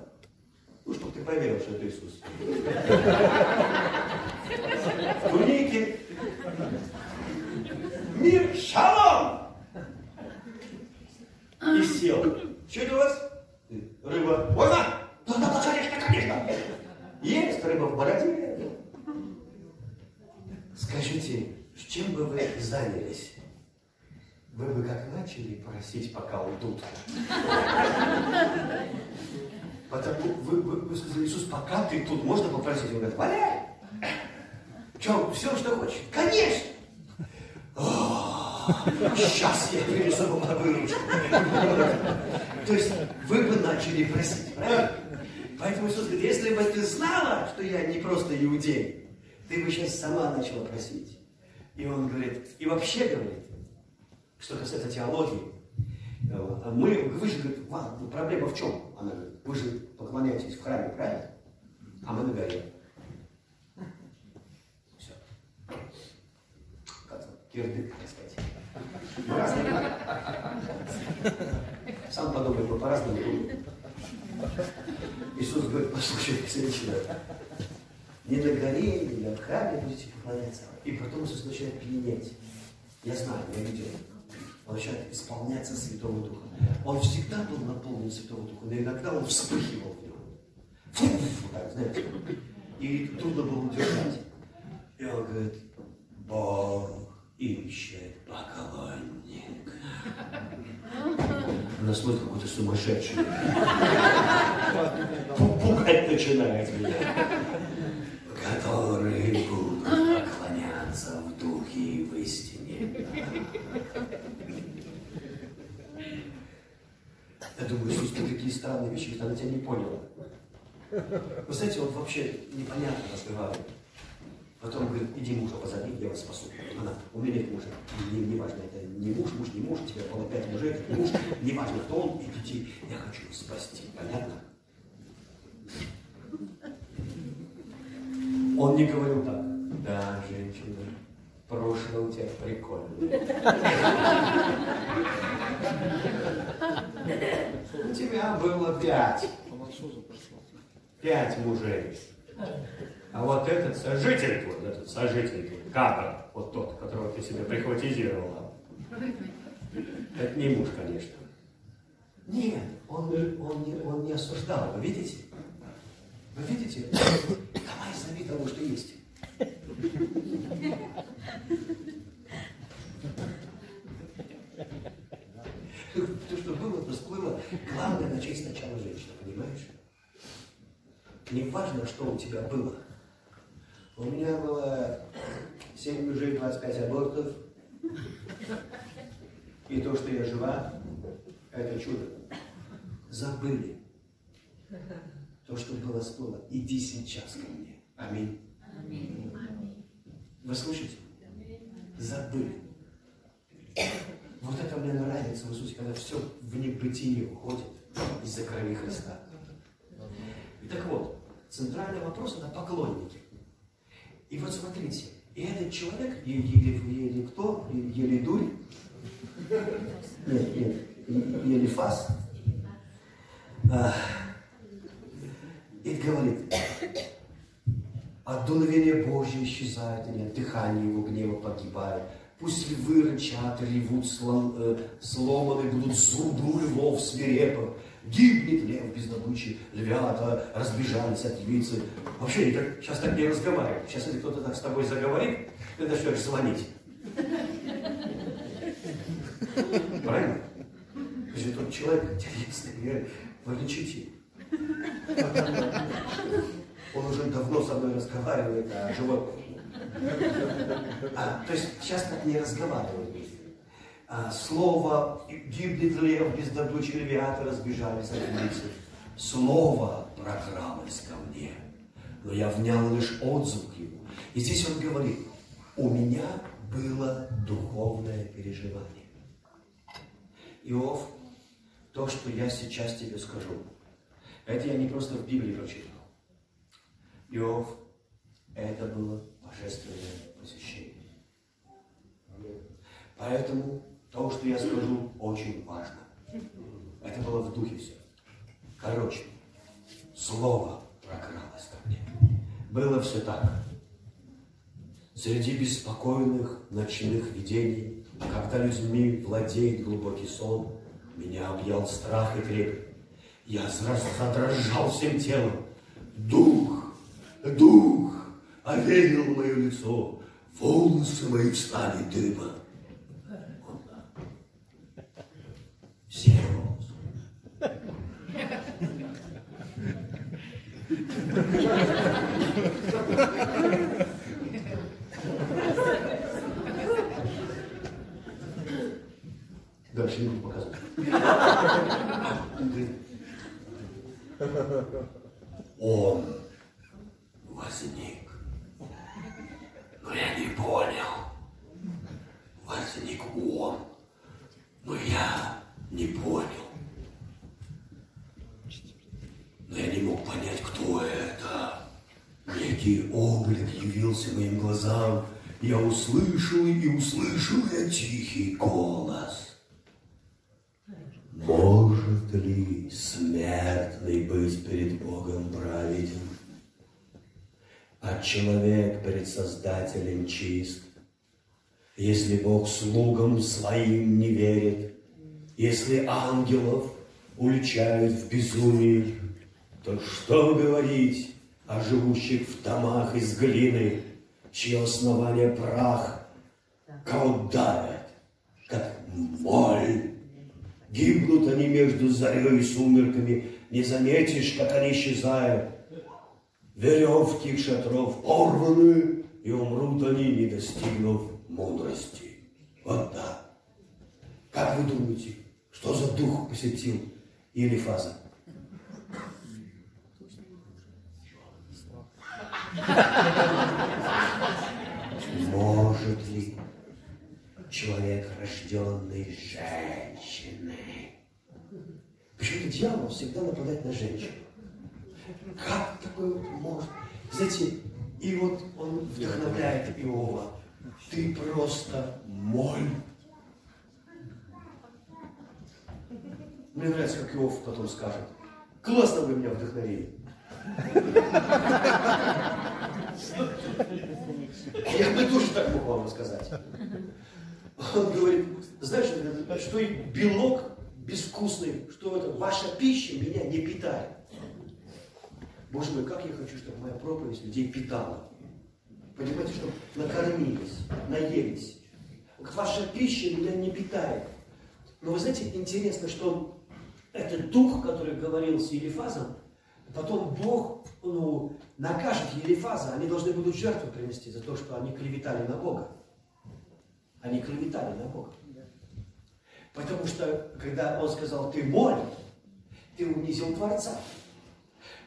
Ну, чтобы ты поверил, что это Иисус. В. Мир, шалом! И сел. Что это у вас? Рыба. Можно? Да, да, да, конечно, конечно. Есть рыба в бороде. Скажите, чем бы вы занялись? Вы бы как начали просить, пока уйдут. Потому вы, вы, вы сказали, Иисус, пока ты тут, можно попросить? Он говорит, валяй. Че, все, что хочешь? Конечно. Сейчас я принесу вам выручку. То есть вы бы начали просить, правильно? Поэтому Иисус говорит, если бы ты знала, что я не просто иудей, ты бы сейчас сама начала просить. И он говорит, и вообще говорит, что касается теологии, э, мы, вы же, говорит, вам, проблема в чем? Она говорит, вы же поклоняетесь в храме, правильно? А мы на горе. Все. Как кирдык, так сказать. Сам подумай, по-разному Иисус говорит, послушайте, женщина, не на горе, не на храме будете поклоняться. И потом Иисус начинает пьянеть. Я знаю, я видел начинает исполняться Святого Духа. Он всегда был наполнен Святого Духа, но иногда он вспыхивал в нем. Так, знаете. И трудно было удержать. И он говорит, Бог ищет поклонник. Она смотрит, какой-то сумасшедший. Пугать начинает меня. Которые будут поклоняться в духе и в истине. Я думаю, Иисус, ты такие странные вещи, она тебя не поняла. Вы знаете, он вообще непонятно разговаривает. Потом говорит, иди мужа позови, я вас спасу. Она, у меня нет мужа. Не, не важно, это не муж, муж, не муж, у тебя было пять мужей, это не муж. Не важно, кто он, и детей. Я хочу спасти. Понятно? Он не говорил так. Прошлое у тебя прикольно. У тебя было пять. Пять мужей. А вот этот сожитель твой, этот сожитель твой, Кабра, вот тот, которого ты себе прихватизировала, это не муж, конечно. Нет, он, он, не, он не осуждал, вы видите? Вы видите? Давай зови того, что есть. То, что было, то всплыло. Главное начать сначала женщина, понимаешь? Не важно, что у тебя было. У меня было 7 мужей, 25 абортов. И то, что я жива, это чудо. Забыли. То, что было, всплыло. Иди сейчас ко мне. Аминь. Аминь. Вы слышите? Забыли. Вот это мне нравится в Иисусе, когда все в небытие уходит из-за крови Христа. И так вот, центральный вопрос это поклонники. И вот смотрите, и этот человек, или, кто, или дурь, нет, нет, или фас, и говорит, от дуновения Божьего исчезает, или от дыхания его гнева погибает. Пусть львы рычат, ревут, слом, э, сломаны будут зубы у львов свирепых. Гибнет лев без добычи, львята разбежались от львицы. Вообще, так, сейчас так не разговаривают. Сейчас, если кто-то так с тобой заговорит, ты начнешь звонить. Правильно? Если тот человек интересный, вы лечите. Он уже давно со мной разговаривает о животных. А, то есть сейчас так не разговаривают. А, слово гибнет лев без добычи львята разбежались от улицы. Слово прокралось ко мне, но я внял лишь отзвук его. И здесь он говорит, у меня было духовное переживание. Иов, то, что я сейчас тебе скажу, это я не просто в Библии прочитал. Иов, это было божественное посещение. Поэтому то, что я скажу, очень важно. Это было в духе все. Короче, слово прокралось ко мне. Было все так. Среди беспокойных ночных видений, когда людьми владеет глубокий сон, меня объял страх и трепет. Я задрожал всем телом. Дух, дух овеял мое лицо, волосы мои встали дыбом. Серый волос. Дальше не буду показывать. Он возник. Но я не понял. Возник он. Но я не понял. Но я не мог понять, кто это. Некий облик явился моим глазам. Я услышал и услышал я тихий голос. Может ли смертный быть перед Богом праведен? А человек перед Создателем чист? Если Бог слугам своим не верит, если ангелов уличают в безумии, то что говорить о живущих в домах из глины, чье основание прах, кого давят, как моль? Гибнут они между зарей и сумерками, не заметишь, как они исчезают. Веревки их шатров порваны, и умрут они, не достигнув мудрости. Вот да. Как вы думаете, что за дух посетил Елифаза? Может ли человек, рожденный женщиной? Почему-то дьявол всегда нападает на женщину. Как такое вот может? Знаете, и вот он вдохновляет Иова. Ты просто моль. Мне нравится, как Иов потом скажет. Классно вы меня вдохновили. Я бы тоже так мог вам рассказать. Он говорит, знаешь, что и белок безвкусный, что это ваша пища меня не питает. Боже мой, как я хочу, чтобы моя проповедь людей питала. Понимаете, чтобы накормились, наелись. Ваша пища меня не питает. Но вы знаете, интересно, что этот дух, который говорил с Елифазом, потом Бог ну, накажет Елифаза, они должны будут жертву принести за то, что они клеветали на Бога. Они клеветали на Бога. Потому что, когда он сказал, ты моль, ты унизил Творца.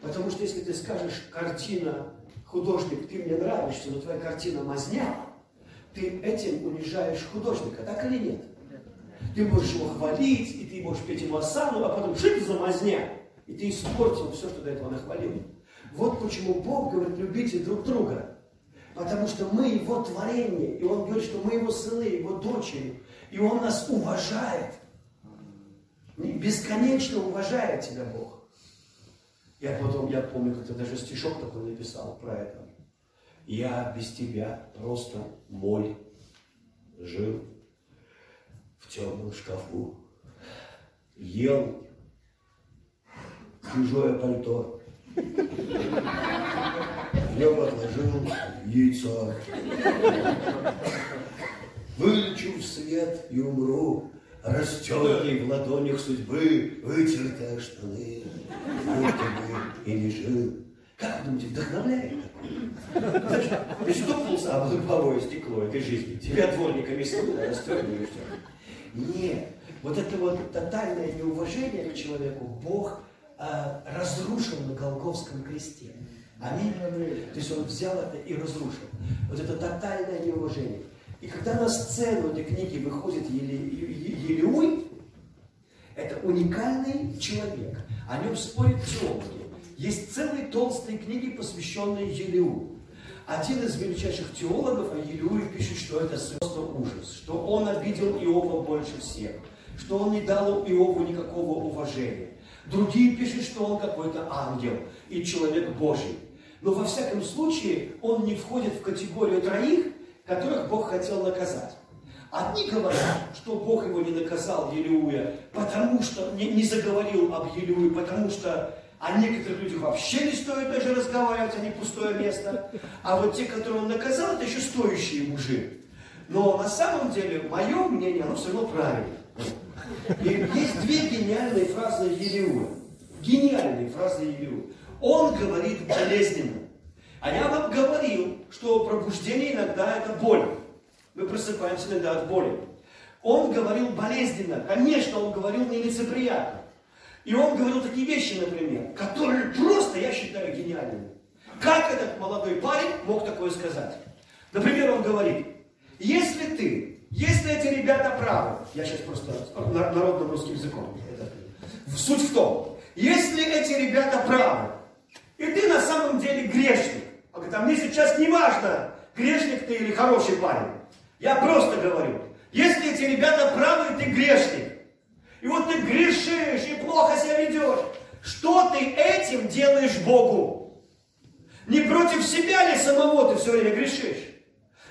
Потому что если ты скажешь, картина, художник, ты мне нравишься, но твоя картина мазня, ты этим унижаешь художника, так или нет? Ты можешь его хвалить, и ты можешь петь ему осану, а потом что это за мазня? И ты испортил все, что до этого нахвалил. Вот почему Бог говорит, любите друг друга. Потому что мы его творение, и он говорит, что мы его сыны, его дочери, и он нас уважает. Бесконечно уважает тебя Бог. Я потом, я помню, как-то даже стишок такой написал про это. Я без тебя просто моль жил в темном шкафу, ел чужое пальто, в нем отложил яйцо. Вылечу в свет и умру, Растеклый в ладонях судьбы, вытертые штаны, будто бы и не жил. Как думаете, вдохновляет такое? Знаешь, ты стукнулся об лобовое стекло этой жизни, тебя дворниками снова расстроили Нет, вот это вот тотальное неуважение к человеку Бог а, разрушил на Голговском кресте. Аминь. То есть он взял это и разрушил. Вот это тотальное неуважение. И когда на сцену этой книги выходит Елеуй, Это уникальный человек. О нем спорят теологи. Есть целые толстые книги, посвященные Елеу. Один из величайших теологов о Елеуе пишет, что это просто ужас, что он обидел Иова больше всех, что он не дал Иову никакого уважения. Другие пишут, что он какой-то ангел и человек Божий. Но во всяком случае он не входит в категорию троих, которых Бог хотел наказать. Одни говорят, что Бог его не наказал, Елеуя, потому что не, не заговорил об Елеуе, потому что о некоторых людях вообще не стоит даже разговаривать, они пустое место. А вот те, которые он наказал, это еще стоящие мужи. Но на самом деле, мое мнение, оно все равно правильно. И есть две гениальные фразы Елеуя. Гениальные фразы Елеуя. Он говорит болезненно. А я вам говорил, что пробуждение иногда это боль. Мы просыпаемся иногда от боли. Он говорил болезненно. Конечно, он говорил нелицеприятно. И он говорил такие вещи, например, которые просто, я считаю, гениальными. Как этот молодой парень мог такое сказать? Например, он говорит, если ты, если эти ребята правы, я сейчас просто народным русским языком, суть в том, если эти ребята правы, и ты на самом деле грешник, он говорит, а мне сейчас не важно, грешник ты или хороший парень, я просто говорю, если эти ребята правы, ты грешник, и вот ты грешишь и плохо себя ведешь. Что ты этим делаешь Богу? Не против себя ли самого ты все время грешишь?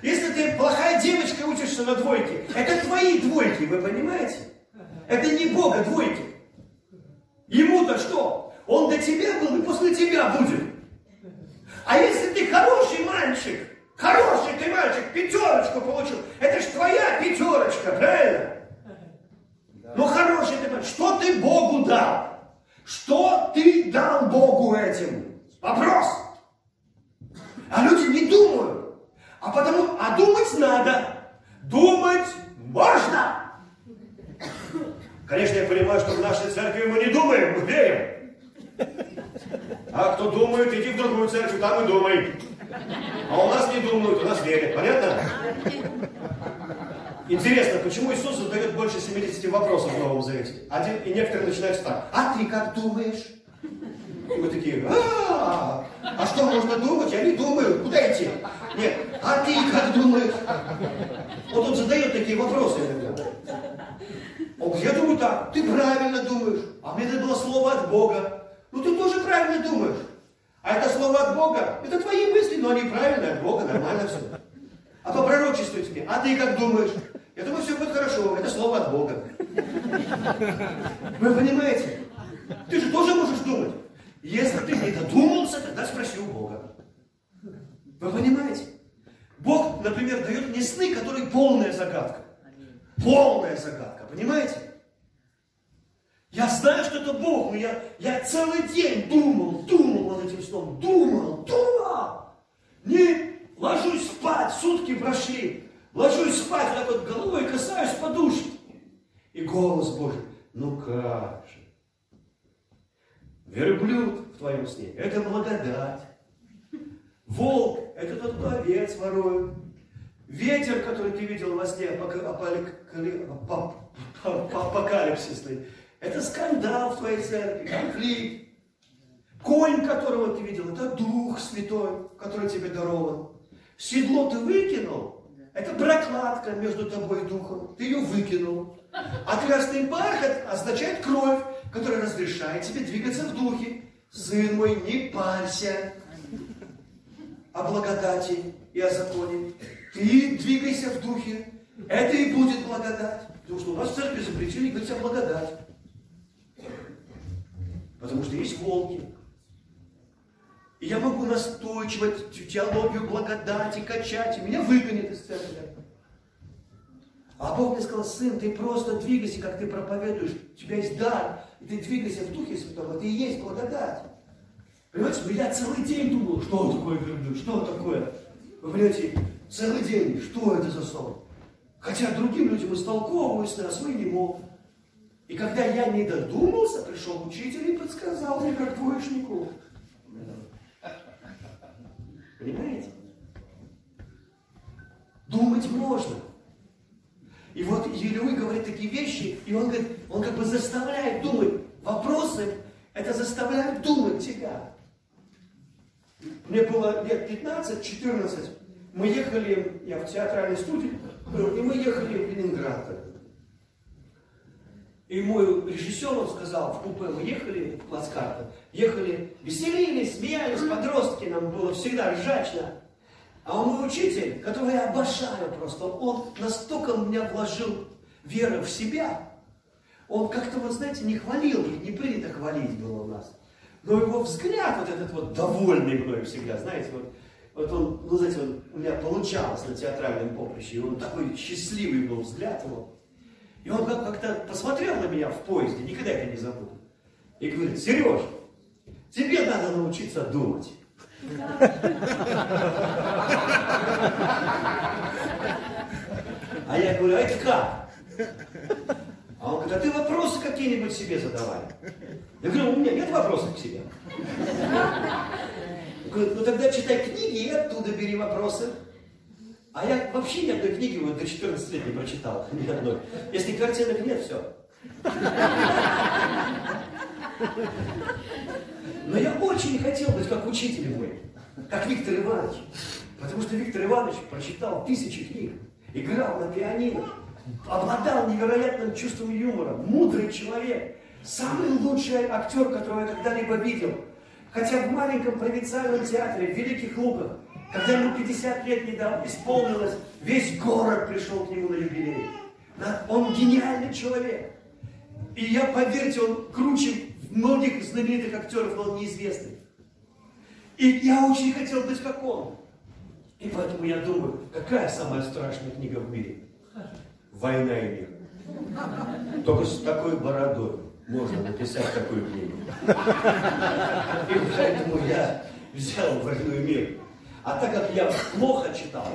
Если ты плохая девочка учишься на двойке, это твои двойки, вы понимаете? Это не Бога двойки. Ему-то что? Он до тебя был и после тебя будет. А если ты хороший мальчик, хороший ты мальчик, пятерочку получил, это ж твоя пятерочка, правильно? Ну хороший ты, что ты Богу дал? Что ты дал Богу этим? Вопрос. А люди не думают. А потому, а думать надо. Думать можно. Конечно, я понимаю, что в нашей церкви мы не думаем, мы верим. А кто думает, иди в другую церковь, там и думай. А у нас не думают, у нас верят. Понятно? Интересно, почему Иисус задает больше 70 вопросов в Новом Завете? Один, и некоторые начинают так. А ты как думаешь? И мы такие, а, а что можно думать? Я не думаю. Куда идти? Нет, а ты как думаешь? Вот он задает такие вопросы иногда. Он, я думаю так, ты правильно думаешь. А мне это было слово от Бога. Ну ты тоже правильно думаешь. А это слово от Бога, это твои мысли, но они правильные от Бога, нормально все. А по пророчеству тебе, а ты как думаешь? Я думаю, все будет хорошо, это слово от Бога. Вы понимаете? Ты же тоже можешь думать. Если ты не додумался, тогда спроси у Бога. Вы понимаете? Бог, например, дает мне сны, которые полная загадка. Полная загадка, понимаете? Я знаю, что это Бог, но я, я целый день думал, думал над этим сном, думал, думал. Не ложусь спать, сутки прошли, Ложусь спать, так вот головой касаюсь подушки. И голос Божий, ну как же. Верблюд в твоем сне – это благодать. Волк – это тот, кто овец ворует. Ветер, который ты видел во сне, апокалипсисный, это скандал в твоей церкви, конфликт. Конь, которого ты видел, это Дух Святой, который тебе дарован. Седло ты выкинул, это прокладка между тобой и духом. Ты ее выкинул. А красный бархат означает кровь, которая разрешает тебе двигаться в духе. Сын мой, не парься о благодати и о законе. Ты двигайся в духе. Это и будет благодать. Потому что у нас в церкви запретили говорить о благодати. Потому что есть волки. И я могу настойчивать теологию благодати, качать, и меня выгонят из церкви. А Бог мне сказал, сын, ты просто двигайся, как ты проповедуешь, у тебя есть дар, и ты двигайся в Духе Святом, это и есть благодать. Понимаете, ну я целый день думал, что такое верблюд, что такое. Вы понимаете, целый день, что это за сон? Хотя другим людям истолковываюсь, а мог. И когда я не додумался, пришел учитель и подсказал мне, как двоечнику. Понимаете? Думать можно. И вот Елеуй говорит такие вещи, и он говорит, он как бы заставляет думать. Вопросы, это заставляет думать тебя. Мне было лет 15-14, мы ехали, я в театральной студии и мы ехали в Ленинград. И мой режиссер, он сказал, в купе мы ехали, в плацкарте, ехали, веселились, смеялись, подростки, нам было всегда ржачно. А он мой учитель, которого я обожаю просто, он настолько в меня вложил веру в себя, он как-то, вот знаете, не хвалил, не принято хвалить было у нас. Но его взгляд, вот этот вот довольный мной всегда, знаете, вот, вот он, ну, знаете, он, у меня получалось на театральном поприще, и он такой счастливый был взгляд его. И он как-то посмотрел на меня в поезде, никогда это не забуду. И говорит, Сереж, тебе надо научиться думать. А я говорю, а это как? А он говорит, а ты вопросы какие-нибудь себе задавай. Я говорю, у меня нет вопросов к себе. Он говорит, ну тогда читай книги и оттуда бери вопросы. А я вообще ни одной книги вот до 14 лет не прочитал. Ни одной. Если картинок нет, все. Но я очень хотел быть как учитель мой, как Виктор Иванович. Потому что Виктор Иванович прочитал тысячи книг, играл на пианино, обладал невероятным чувством юмора, мудрый человек, самый лучший актер, которого я когда-либо видел. Хотя в маленьком провинциальном театре, в Великих Луках, когда ему 50 лет недавно исполнилось, весь город пришел к нему на юбилей. Он гениальный человек. И я, поверьте, он круче многих знаменитых актеров, но он неизвестный. И я очень хотел быть как он. И поэтому я думаю, какая самая страшная книга в мире? «Война и мир». Только с такой бородой можно написать такую книгу. И поэтому я взял «Войну и мир». А так как я плохо читал,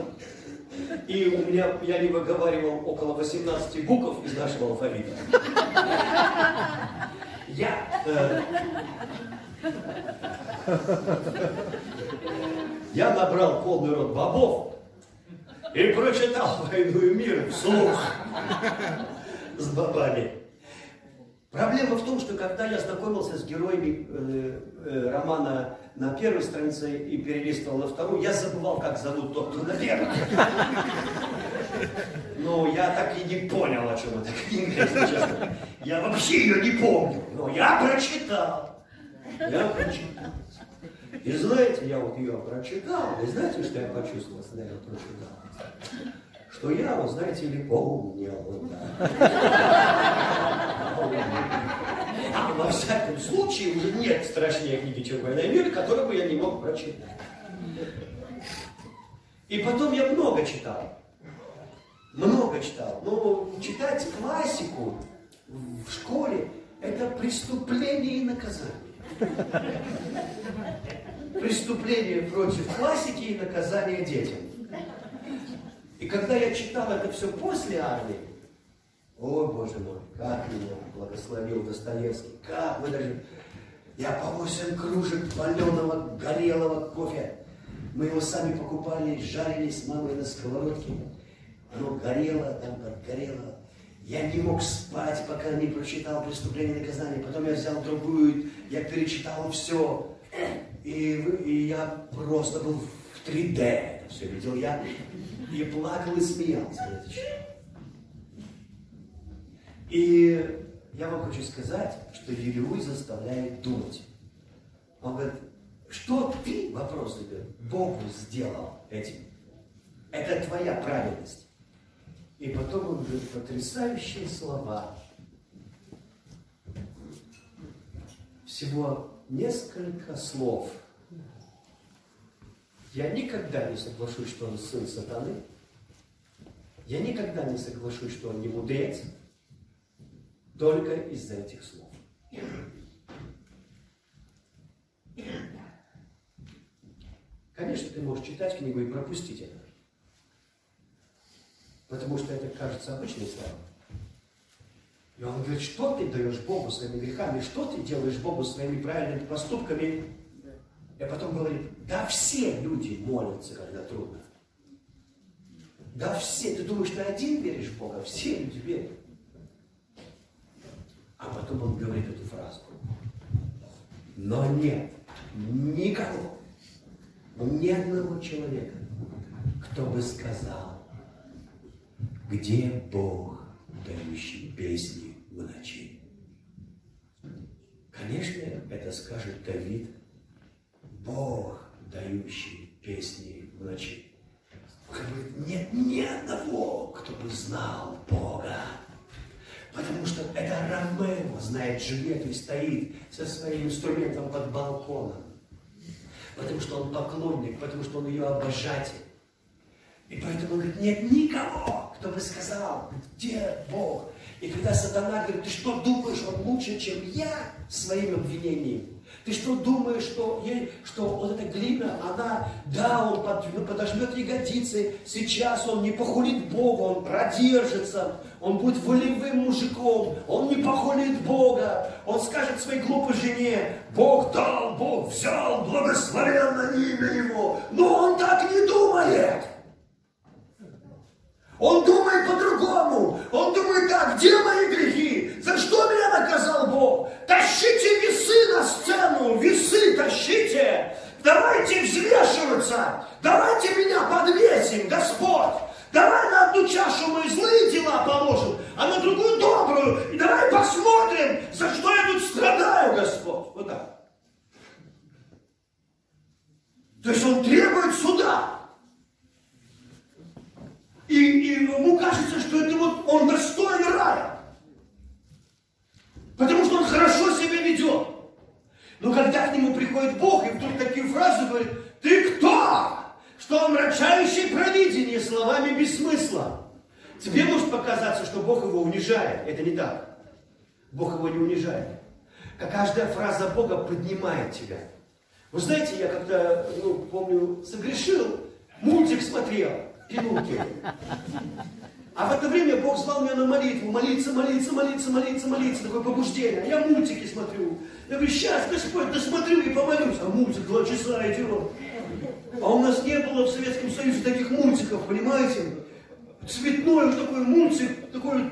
и у меня, я не выговаривал около 18 букв из нашего алфавита, я... Э, я набрал полный рот бобов и прочитал «Войну и мир» вслух с бабами. Проблема в том, что когда я знакомился с героями э, э, романа на первой странице и перелистывал на вторую, я забывал, как зовут тот, кто на первой. Но я так и не понял, о чем эта книга, если честно. Я вообще ее не помню, но я прочитал. Я прочитал. И знаете, я вот ее прочитал, и знаете, что я почувствовал, когда я ее прочитал? Что я, вот знаете ли, помнил. А во всяком случае уже нет страшнее книги, чем «Война и мир», которую бы я не мог прочитать. И потом я много читал. Много читал. Но читать классику в школе – это преступление и наказание. Преступление против классики и наказание детям. И когда я читал это все после армии, о, Боже мой, как меня благословил Достоевский, как вы даже... Я по 8 кружек паленого, горелого кофе. Мы его сами покупали, жарили с мамой на сковородке. Оно горело, там горело. Я не мог спать, пока не прочитал «Преступление и наказание». Потом я взял другую, я перечитал все. И, и я просто был в 3D это все видел. Я и плакал, и смеялся. И я вам хочу сказать, что Елеуй заставляет думать. Он говорит, что ты, вопрос говорит, Богу сделал этим? Это твоя праведность. И потом он говорит потрясающие слова. Всего несколько слов. Я никогда не соглашусь, что он сын сатаны. Я никогда не соглашусь, что он не мудрец только из-за этих слов. Конечно, ты можешь читать книгу и пропустить это. Потому что это кажется обычной слова. И он говорит, что ты даешь Богу своими грехами, что ты делаешь Богу своими правильными поступками. И потом говорит, да все люди молятся, когда трудно. Да все, ты думаешь, ты один веришь в Бога? Все люди верят. А потом он говорит эту фразу. Но нет никого, ни одного человека, кто бы сказал, где Бог, дающий песни в ночи. Конечно, это скажет Давид, Бог, дающий песни в ночи. Говорит, нет ни одного, кто бы знал Бога. Потому что это Ромео знает Джульетту и стоит со своим инструментом под балконом. Потому что он поклонник, потому что он ее обожатель. И поэтому он говорит, нет никого, кто бы сказал, где Бог. И когда сатана говорит, ты что думаешь, он лучше, чем я своим обвинением? Ты что думаешь, что, ей, что вот эта глина, она, да, он под, ну, подожмет ягодицы, сейчас он не похулит Бога, он продержится, он будет волевым мужиком, он не похулит Бога, он скажет своей глупой жене, Бог дал, Бог взял, благословенно имя Его, но он так не думает. Он думает по-другому. Он думает так, где мои грехи? За что меня наказал Бог? Тащите весы на сцену, весы тащите. Давайте взвешиваться. Давайте меня подвесим, Господь. Давай на одну чашу мы злые дела положим, а на другую добрую. И давай посмотрим, за что я тут страдаю, Господь. Вот так. То есть он требует суда. И, и ему кажется, что это вот он достоин рая. Потому что он хорошо себя ведет. Но когда к нему приходит Бог и вдруг такие фразы говорит, ты кто? Что омрачающий провидение словами без смысла. Тебе может показаться, что Бог его унижает. Это не так. Бог его не унижает. Как каждая фраза Бога поднимает тебя. Вы знаете, я когда, ну, помню, согрешил, мультик смотрел пилюльки. А в это время Бог звал меня на молитву, молиться, молиться, молиться, молиться, молиться, такое побуждение. А я мультики смотрю. Я говорю, сейчас, Господь, досмотрю и помолюсь. А мультик два часа идет. А у нас не было в Советском Союзе таких мультиков, понимаете? Цветной такой мультик, такой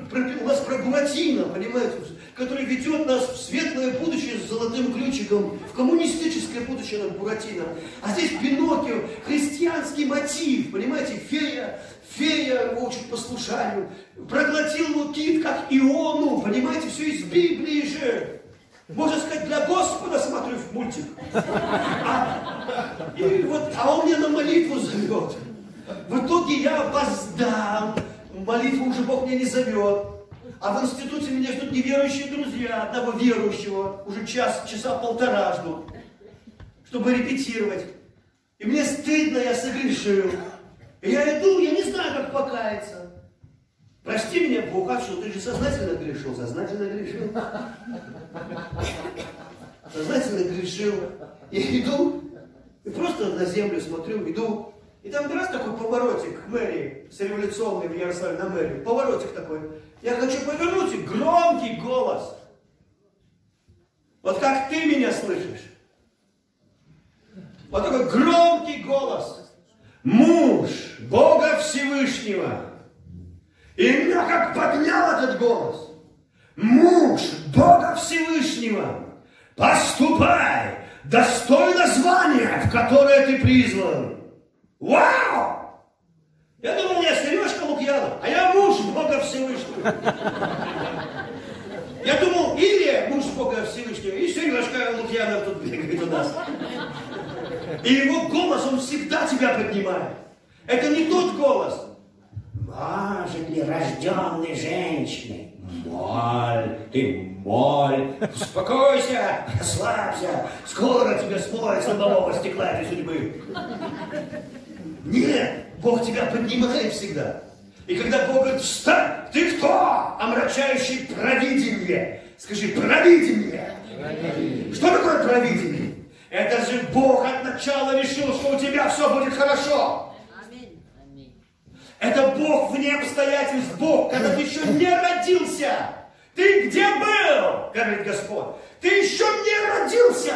у нас про Буратино, понимаете? который ведет нас в светлое будущее с золотым ключиком, в коммунистическое будущее на Буратино. А здесь Пиноккио, христианский мотив, понимаете, фея, фея учит послушанию, проглотил его кит, как Иону, понимаете, все из Библии же. Можно сказать, для Господа смотрю в мультик. А, и вот, а он меня на молитву зовет. В итоге я опоздал, молитву уже Бог меня не зовет. А в институте меня ждут неверующие друзья, одного верующего, уже час, часа полтора ждут, чтобы репетировать. И мне стыдно, я согрешил. И я иду, я не знаю, как покаяться. Прости меня, Бог, а что, ты же сознательно грешил? Сознательно грешил. Сознательно грешил. Я иду, и просто на землю смотрю, иду, и там раз такой поворотик мэрии, с революционной в Ярославле на мэрию, поворотик такой. Я хочу повернуть, и громкий голос. Вот как ты меня слышишь. Вот такой громкий голос. Муж Бога Всевышнего. И меня как поднял этот голос. Муж Бога Всевышнего. Поступай достойно звания, в которое ты призван. Вау! Я думал, я Сережка Лукьянов, а я муж Бога Всевышнего. Я думал, Илья, муж Бога Всевышнего, и Сережка Лукьянов тут бегает у нас. И его голос, он всегда тебя поднимает. Это не тот голос. Может ли рожденной женщины? Моль, ты моль, успокойся, расслабься, скоро тебе смоет с лобового стекла этой судьбы. Нет, Бог тебя поднимает всегда. И когда Бог говорит, встань, ты кто? Омрачающий провидение. Скажи, провидение. провидение. Что такое провидение? Это же Бог от начала решил, что у тебя все будет хорошо. Это Бог вне обстоятельств, Бог, когда ты еще не родился. Ты где был, говорит Господь? Ты еще не родился,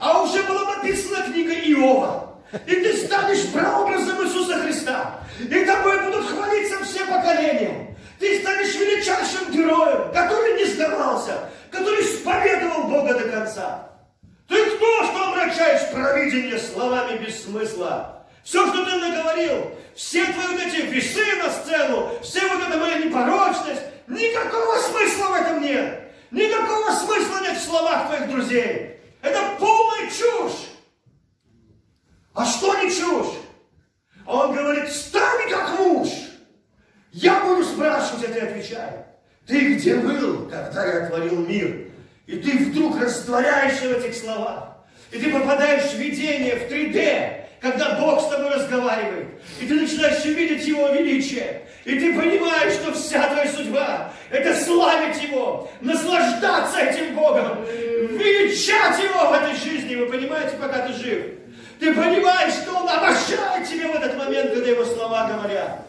а уже была написана книга Иова. И ты станешь прообразом Иисуса Христа. И тобой будут хвалиться все поколения. Ты станешь величайшим героем, который не сдавался, который исповедовал Бога до конца. Ты кто, что обращаешь провидение словами без смысла? Все, что ты наговорил, все твои вот эти весы на сцену, все вот эта моя непорочность, никакого смысла в этом нет. Никакого смысла нет в словах твоих друзей. Это полная чушь. А что чушь? А он говорит, стань как муж. Я буду спрашивать, а ты отвечай. Ты где был, когда я творил мир? И ты вдруг растворяешься в этих словах. И ты попадаешь в видение, в 3D, когда Бог с тобой разговаривает. И ты начинаешь видеть Его величие. И ты понимаешь, что вся твоя судьба – это славить Его, наслаждаться этим Богом, величать Его в этой жизни. Вы понимаете, пока ты жив. Ты понимаешь, что Он обожает тебя в этот момент, когда Его слова говорят.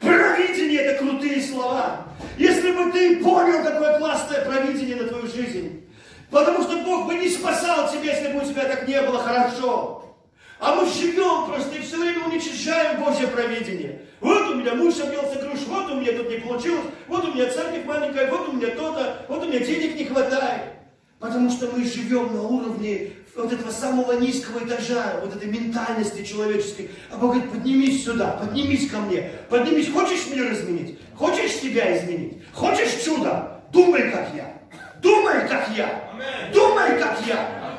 Провидение – это крутые слова. Если бы ты понял, какое классное провидение на твою жизнь. Потому что Бог бы не спасал тебя, если бы у тебя так не было хорошо. А мы живем просто и все время уничтожаем Божье провидение. Вот у меня муж объелся груш, вот у меня тут не получилось, вот у меня церковь маленькая, вот у меня то-то, вот у меня денег не хватает. Потому что мы живем на уровне вот этого самого низкого этажа, вот этой ментальности человеческой. А Бог говорит, поднимись сюда, поднимись ко мне, поднимись. Хочешь мир изменить? Хочешь себя изменить? Хочешь чудо? Думай, как я. Думай, как я. Думай, как я.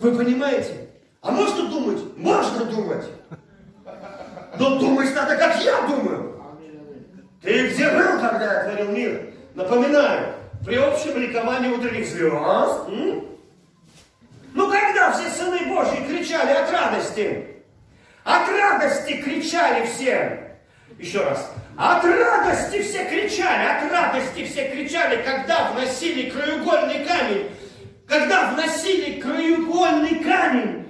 Вы понимаете? А можно думать? Можно думать. Но думать надо, как я думаю. Ты где был, когда я творил мир? Напоминаю, при общем ликовании утренних звезд. М? Ну, когда все сыны Божьи кричали от радости? От радости кричали все. Еще раз. От радости все кричали, от радости все кричали, когда вносили краеугольный камень когда вносили краеугольный камень,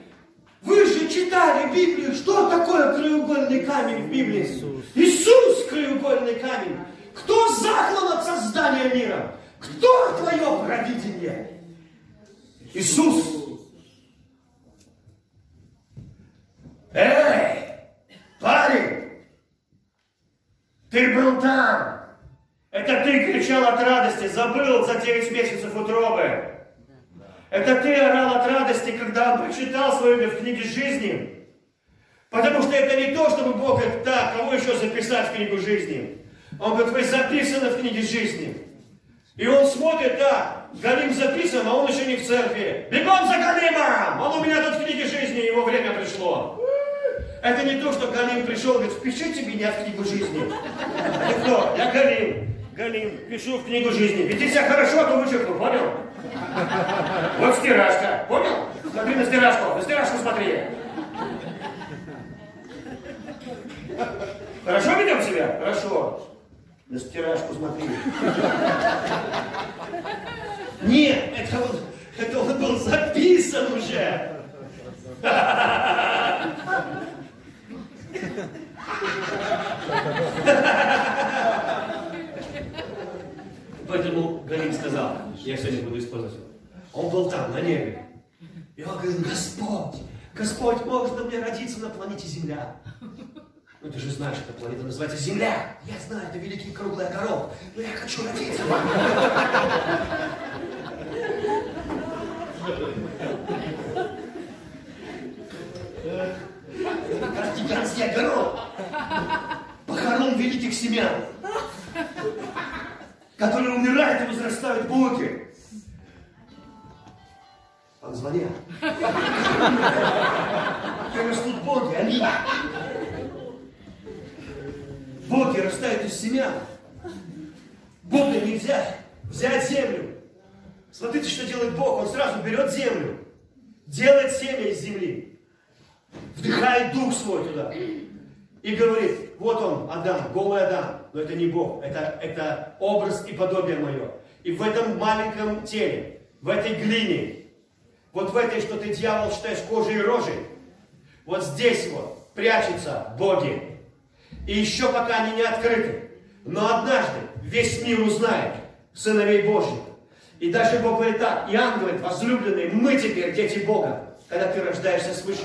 вы же читали Библию, что такое краеугольный камень в Библии? Иисус. Иисус краеугольный камень. Кто заклан от создания мира? Кто твое провидение? Иисус. Эй, парень, ты был там. Это ты кричал от радости, забыл за 9 месяцев утробы. Это ты орал от радости, когда он прочитал свое имя в книге жизни. Потому что это не то, чтобы Бог говорит, так, кого еще записать в книгу жизни? Он говорит, вы записаны в книге жизни. И он смотрит, да, Галим записан, а он еще не в церкви. Бегом за Галимом! Он у меня тут в книге жизни, его время пришло. Это не то, что Галим пришел, говорит, впишите меня в книгу жизни. Это кто? Я Галим. Галим, пишу в книгу жизни. Веди себя хорошо, а то вычеркну, понял? Вот стиражка. Понял? Смотри на стиражку. На стиражку смотри. Хорошо ведем себя? Хорошо. На стиражку смотри. Нет, это он, это он был записан уже. Поэтому Галим сказал, я сегодня буду использовать Он был там, на небе. И он говорит, Господь, Господь, можно мне родиться на планете Земля? Ну ты же знаешь, эта планета называется Земля. Я знаю, это великий круглый огород. Но я хочу родиться. Это как гигантский огород. Похорон великих семян которые умирают и возрастают боги. Звонят. И растут боги, они. Боги растают из семян. Бога нельзя взять землю. Смотрите, что делает Бог. Он сразу берет землю, делает семя из земли, вдыхает дух свой туда и говорит, вот он, Адам, голый Адам, но это не Бог, это, это образ и подобие мое. И в этом маленьком теле, в этой глине, вот в этой, что ты, дьявол, считаешь кожей и рожей, вот здесь вот прячутся боги. И еще пока они не открыты. Но однажды весь мир узнает сыновей Божьих. И даже Бог говорит так, Иоанн говорит, возлюбленные, мы теперь дети Бога. когда ты рождаешься свыше.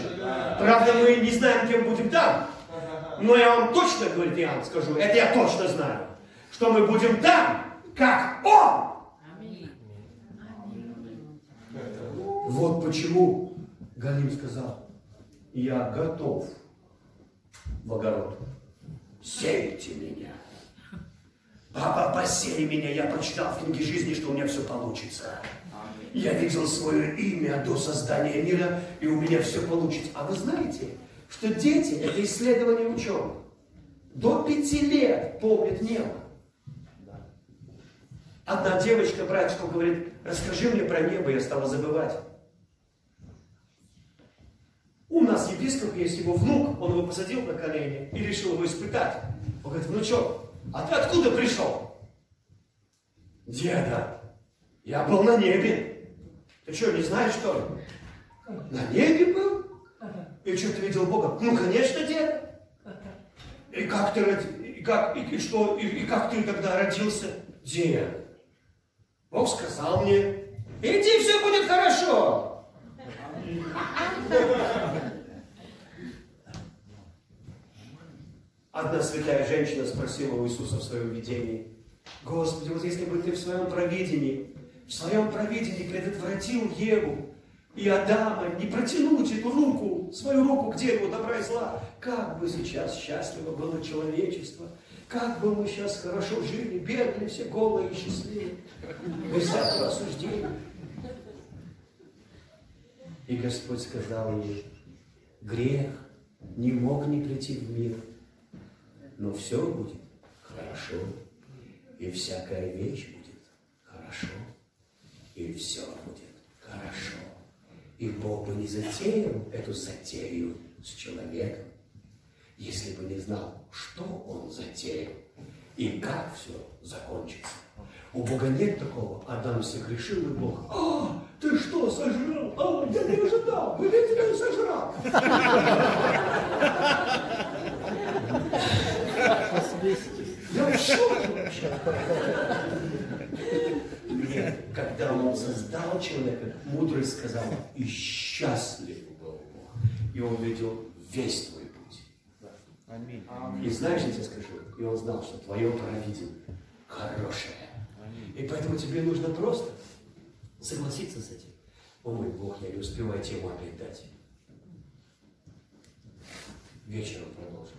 Правда, мы не знаем, кем будем там. Но я вам точно, говорит Иоанн, скажу, это я точно знаю, что мы будем там, как Он. Вот почему Галим сказал, я готов в огород. Сейте меня. Папа, посей меня. Я прочитал в книге жизни, что у меня все получится. Я видел свое имя до создания мира, и у меня все получится. А вы знаете, что дети, это исследование ученых, до пяти лет помнят небо. Одна девочка братику говорит, расскажи мне про небо, я стала забывать. У нас епископ есть его внук, он его посадил на колени и решил его испытать. Он говорит, внучок, а ты откуда пришел? Деда, я был на небе. Ты что, не знаешь, что ли? На небе был? И что, ты видел Бога? Ну, конечно, дед. И как ты, и как, и, и что, и, и как ты тогда родился? Дед. Бог сказал мне, иди, все будет хорошо. Одна святая женщина спросила у Иисуса в своем видении, Господи, вот если бы ты в своем провидении, в своем провидении предотвратил Еву и Адама, не протянуть эту руку, свою руку к дереву добра и зла, как бы сейчас счастливо было человечество, как бы мы сейчас хорошо жили, бедные все голые и счастливые, без всякого осуждения. И Господь сказал ей, грех не мог не прийти в мир, но все будет хорошо, и всякая вещь будет хорошо, и все будет хорошо. И Бог бы не затеял эту затею с человеком, если бы не знал, что он затеял и как все закончится. У Бога нет такого. Адам все грешил, и Бог, а, ты что, сожрал? А, я не ожидал, вы видите, я сожрал. Я в шоке. Нет, когда он создал человека, мудрость сказала, и счастлив был Бог. И он видел весь твой путь. Аминь. И знаешь, я тебе скажу, и он знал, что твое провидение хорошее. И поэтому тебе нужно просто согласиться с этим. О мой Бог, я не успеваю тему опять дать. Вечером продолжим.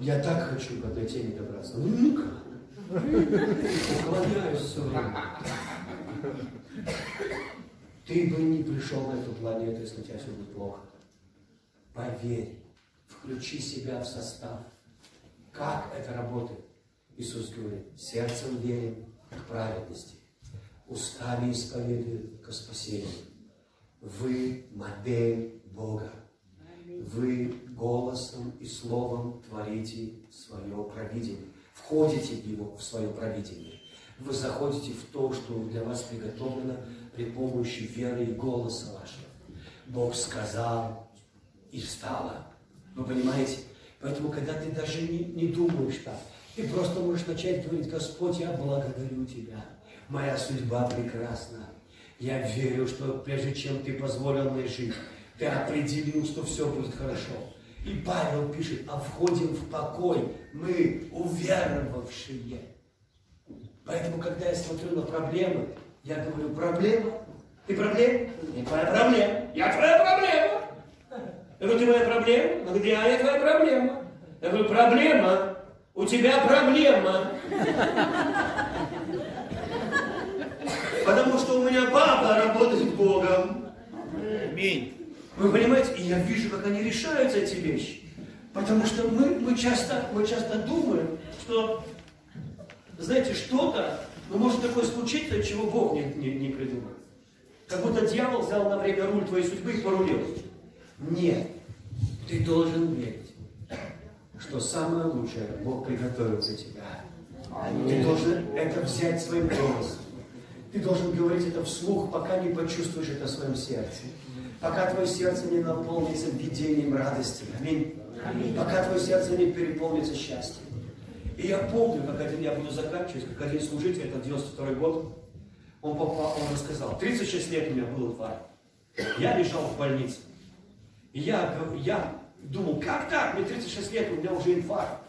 Я так хочу к этой теме добраться. Ну-ка. Уклоняюсь все время. Ты бы не пришел на эту планету, если у тебя все будет плохо. Поверь, включи себя в состав. Как это работает? Иисус говорит, сердцем верим к праведности, устами исповедуем к спасению. Вы модель Бога. Вы голосом и словом творите свое провидение. Входите в его, в свое провидение. Вы заходите в то, что для вас приготовлено при помощи веры и голоса вашего. Бог сказал, и стало. Вы понимаете? Поэтому, когда ты даже не, не думаешь так, ты просто можешь начать говорить, Господь, я благодарю Тебя. Моя судьба прекрасна. Я верю, что прежде чем Ты позволил мне жить, Ты определил, что все будет хорошо. И Павел пишет, а входим в покой мы, уверовавшие. Поэтому, когда я смотрю на проблемы, я говорю, проблема? Ты проблема? Я твоя проблема. Я твоя проблема. Я говорю, ты моя проблема? Он говорит, я, я твоя проблема. Я говорю, проблема у тебя проблема. Потому что у меня папа работает Богом. Аминь. Вы понимаете? И я вижу, как они решаются, эти вещи. Потому что мы, мы, часто, мы часто думаем, что, знаете, что-то, ну, может такое случиться, чего Бог не, не, не придумал. Как будто дьявол взял на время руль твоей судьбы и порулил. Нет. Ты должен верить что самое лучшее Бог приготовил для тебя. Ты должен это взять своим голосом. Ты должен говорить это вслух, пока не почувствуешь это в своем сердце. Пока твое сердце не наполнится видением радости. Аминь. Аминь. Пока твое сердце не переполнится счастьем. И я помню, как один, я буду заканчивать, как один служитель, это 92 год, он попал, он рассказал, 36 лет у меня было тварь. Я лежал в больнице. И я, я думал, как так? Мне 36 лет, у меня уже инфаркт.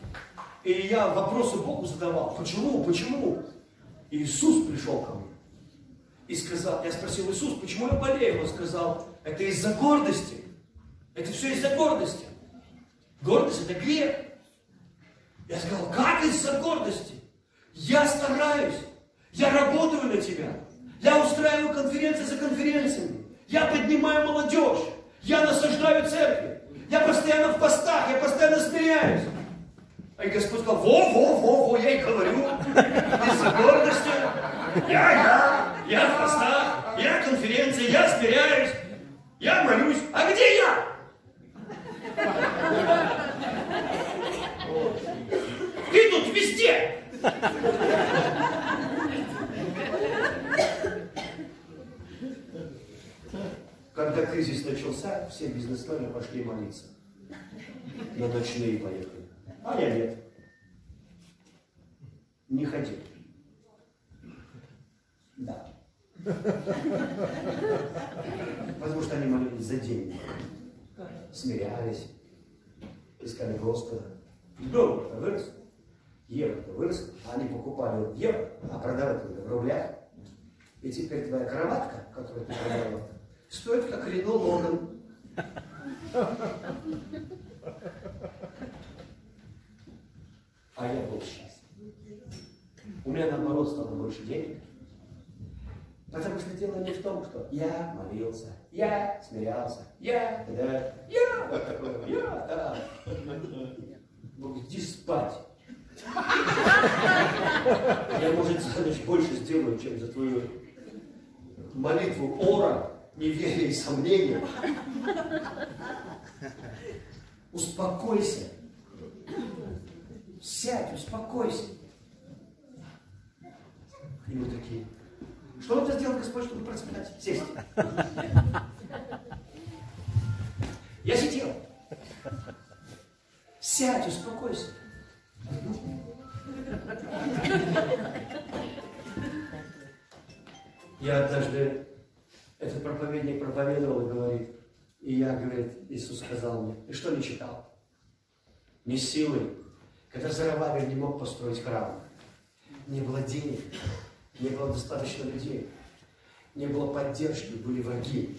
И я вопросы Богу задавал. Почему? Почему? И Иисус пришел ко мне. И сказал, я спросил, Иисус, почему я болею? Он сказал, это из-за гордости. Это все из-за гордости. Гордость это грех. Я сказал, как из-за гордости? Я стараюсь. Я работаю на тебя. Я устраиваю конференции за конференциями. Я поднимаю молодежь. Я насаждаю церкви. Я постоянно в постах, я постоянно смиряюсь. И Господь сказал, во, во, во, во, я и говорю, из-за гордости. Я, я, я в постах, я конференции, я смиряюсь, я молюсь. А где я? Ты тут везде. Когда кризис начался, все бизнесмены пошли молиться. На ночные поехали. А я нет. Не хотел. Да. Потому что они молились за деньги. Смирялись. Искали Господа. Доллар-то вырос. Евро-то вырос. Они покупали евро, а продавали в рублях. И теперь твоя кроватка, которую ты продавал, стоит как Рено Логан. А я был счастлив. У меня наоборот стало больше денег. Потому что дело не в том, что я молился, я смирялся, я, да, я, я, да. Ну, иди спать. Я, может, за ночь больше сделаю, чем за твою молитву ора, неверия и сомнения. Успокойся. Сядь, успокойся. И мы такие, что это сделал Господь, чтобы процветать? Сесть. Я сидел. Сядь, успокойся. Я однажды, этот проповедник проповедовал и говорит, и я, говорит, Иисус сказал мне, ты что не читал? Не силой. Когда Зарававель не мог построить храм, не было денег, не было достаточно людей, не было поддержки, были враги.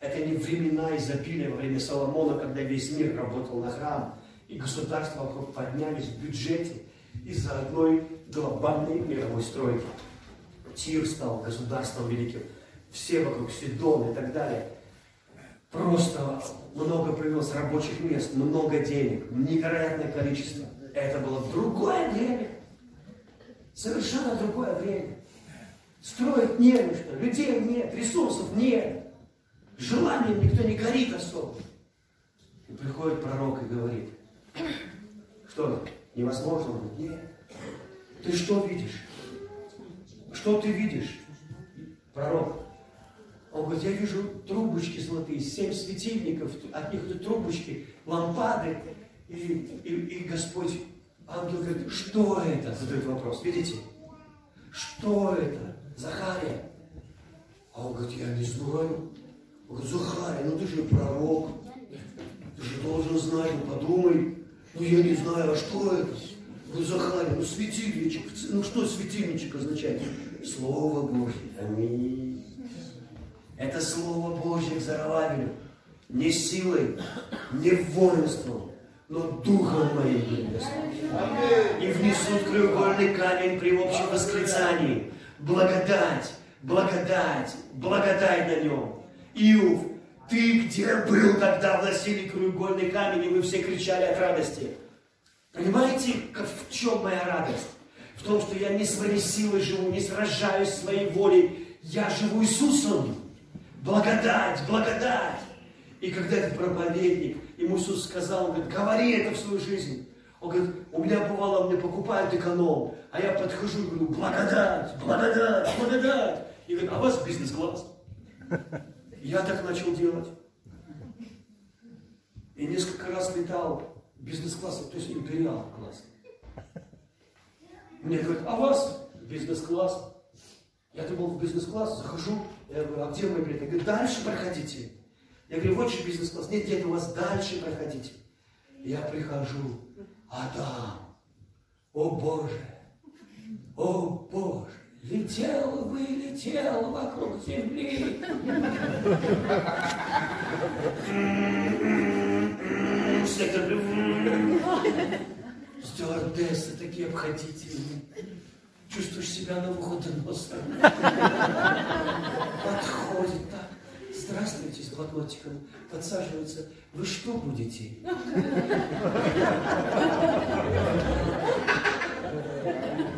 Это не времена изобилия во время Соломона, когда весь мир работал на храм, и государства вокруг поднялись в бюджете из-за одной глобальной мировой стройки. Тир стал государством великим, все вокруг, Сидон и так далее. Просто много появилось рабочих мест, много денег, невероятное количество. Это было другое время. Совершенно другое время. Строить не на что, людей нет, ресурсов нет. Желанием никто не горит особо. И приходит пророк и говорит, что невозможно? Нет. Ты что видишь? Что ты видишь? Пророк. Он говорит, я вижу трубочки золотые, семь светильников, от них трубочки, лампады. И, и, и Господь, ангел говорит, что это? Задает вопрос. Видите? Что это? Захария. А он говорит, я не знаю. Он говорит, Захария, ну ты же пророк. Ты же должен знать, ну подумай. Ну я не знаю, а что это? Ну, Захария, ну светильничек, ну что светильничек означает? Слово Божье. Аминь. Это Слово Божье к Зарававелю. Не силой, не воинством, но духом моим И внесут краеугольный камень при общем восклицании. Благодать, благодать, благодать на нем. Иов, ты где был, когда вносили краеугольный камень, и вы все кричали от радости? Понимаете, в чем моя радость? В том, что я не своей силой живу, не сражаюсь своей волей. Я живу Иисусом. Благодать, благодать. И когда этот проповедник, ему Иисус сказал, он говорит, говори это в свою жизнь. Он говорит, у меня бывало, мне покупают эконом, а я подхожу и говорю, благодать, благодать, благодать. И говорит, а у вас бизнес-класс? Я так начал делать. И несколько раз летал бизнес-класс, то есть империал класс. Мне говорят, а у вас бизнес-класс? Я думал, в бизнес-класс захожу, Я говорю, а где мой билет? Я говорю, дальше проходите. Я говорю, вот же бизнес-класс. Нет, нет, у вас дальше проходите. Я прихожу, а там, о Боже, о Боже, летел бы и летел вокруг земли. Стюардессы такие обходительные. Чувствуешь себя на выходоносом. Подходит так. Здравствуйте, с блокнотиком. Подсаживается. Вы что будете?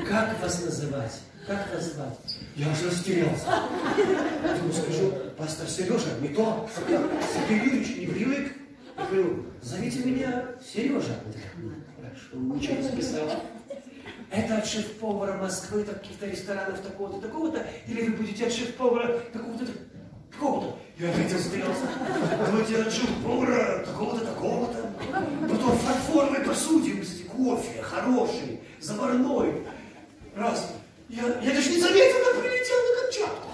Как вас называть? Как вас звать? Я уже растерялся. Я ему скажу, пастор Сережа, не то. Сергей Юрьевич не привык. Я говорю, зовите меня Сережа. Хорошо, ничего не записал. Это от шеф-повара Москвы, каких-то ресторанов такого-то, такого-то, или вы будете от шеф-повара такого-то, такого-то. Я опять растерялся. Давайте от шеф-повара такого-то, такого-то. Потом фарфоровой посуде, кстати, кофе хороший, заварной. Раз. Я, я даже не заметил, как прилетел на Камчатку.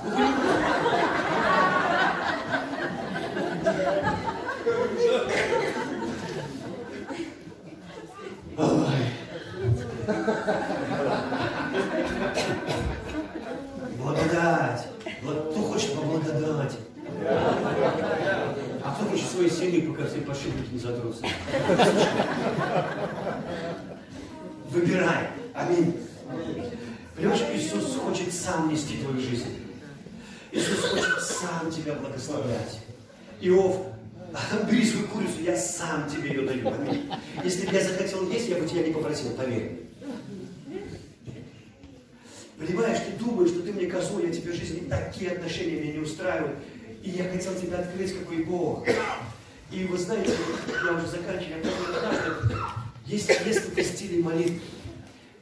Ой. Благодать. Вот кто хочет по благодати? Хочет своей семьи, пока все подшипники не затрутся? Выбирай. Аминь. Понимаешь, Иисус хочет сам нести твою жизнь. Иисус хочет сам тебя благословлять. Иов, бери свою курицу, я сам тебе ее даю. Аминь. Если бы я захотел есть, я бы тебя не попросил, поверь. Понимаешь, ты думаешь, что ты мне козу, я тебе жизнь, такие отношения меня не устраивают. И я хотел тебе открыть, какой Бог. И вы знаете, я уже заканчиваю, я однажды, есть несколько стилей молитвы.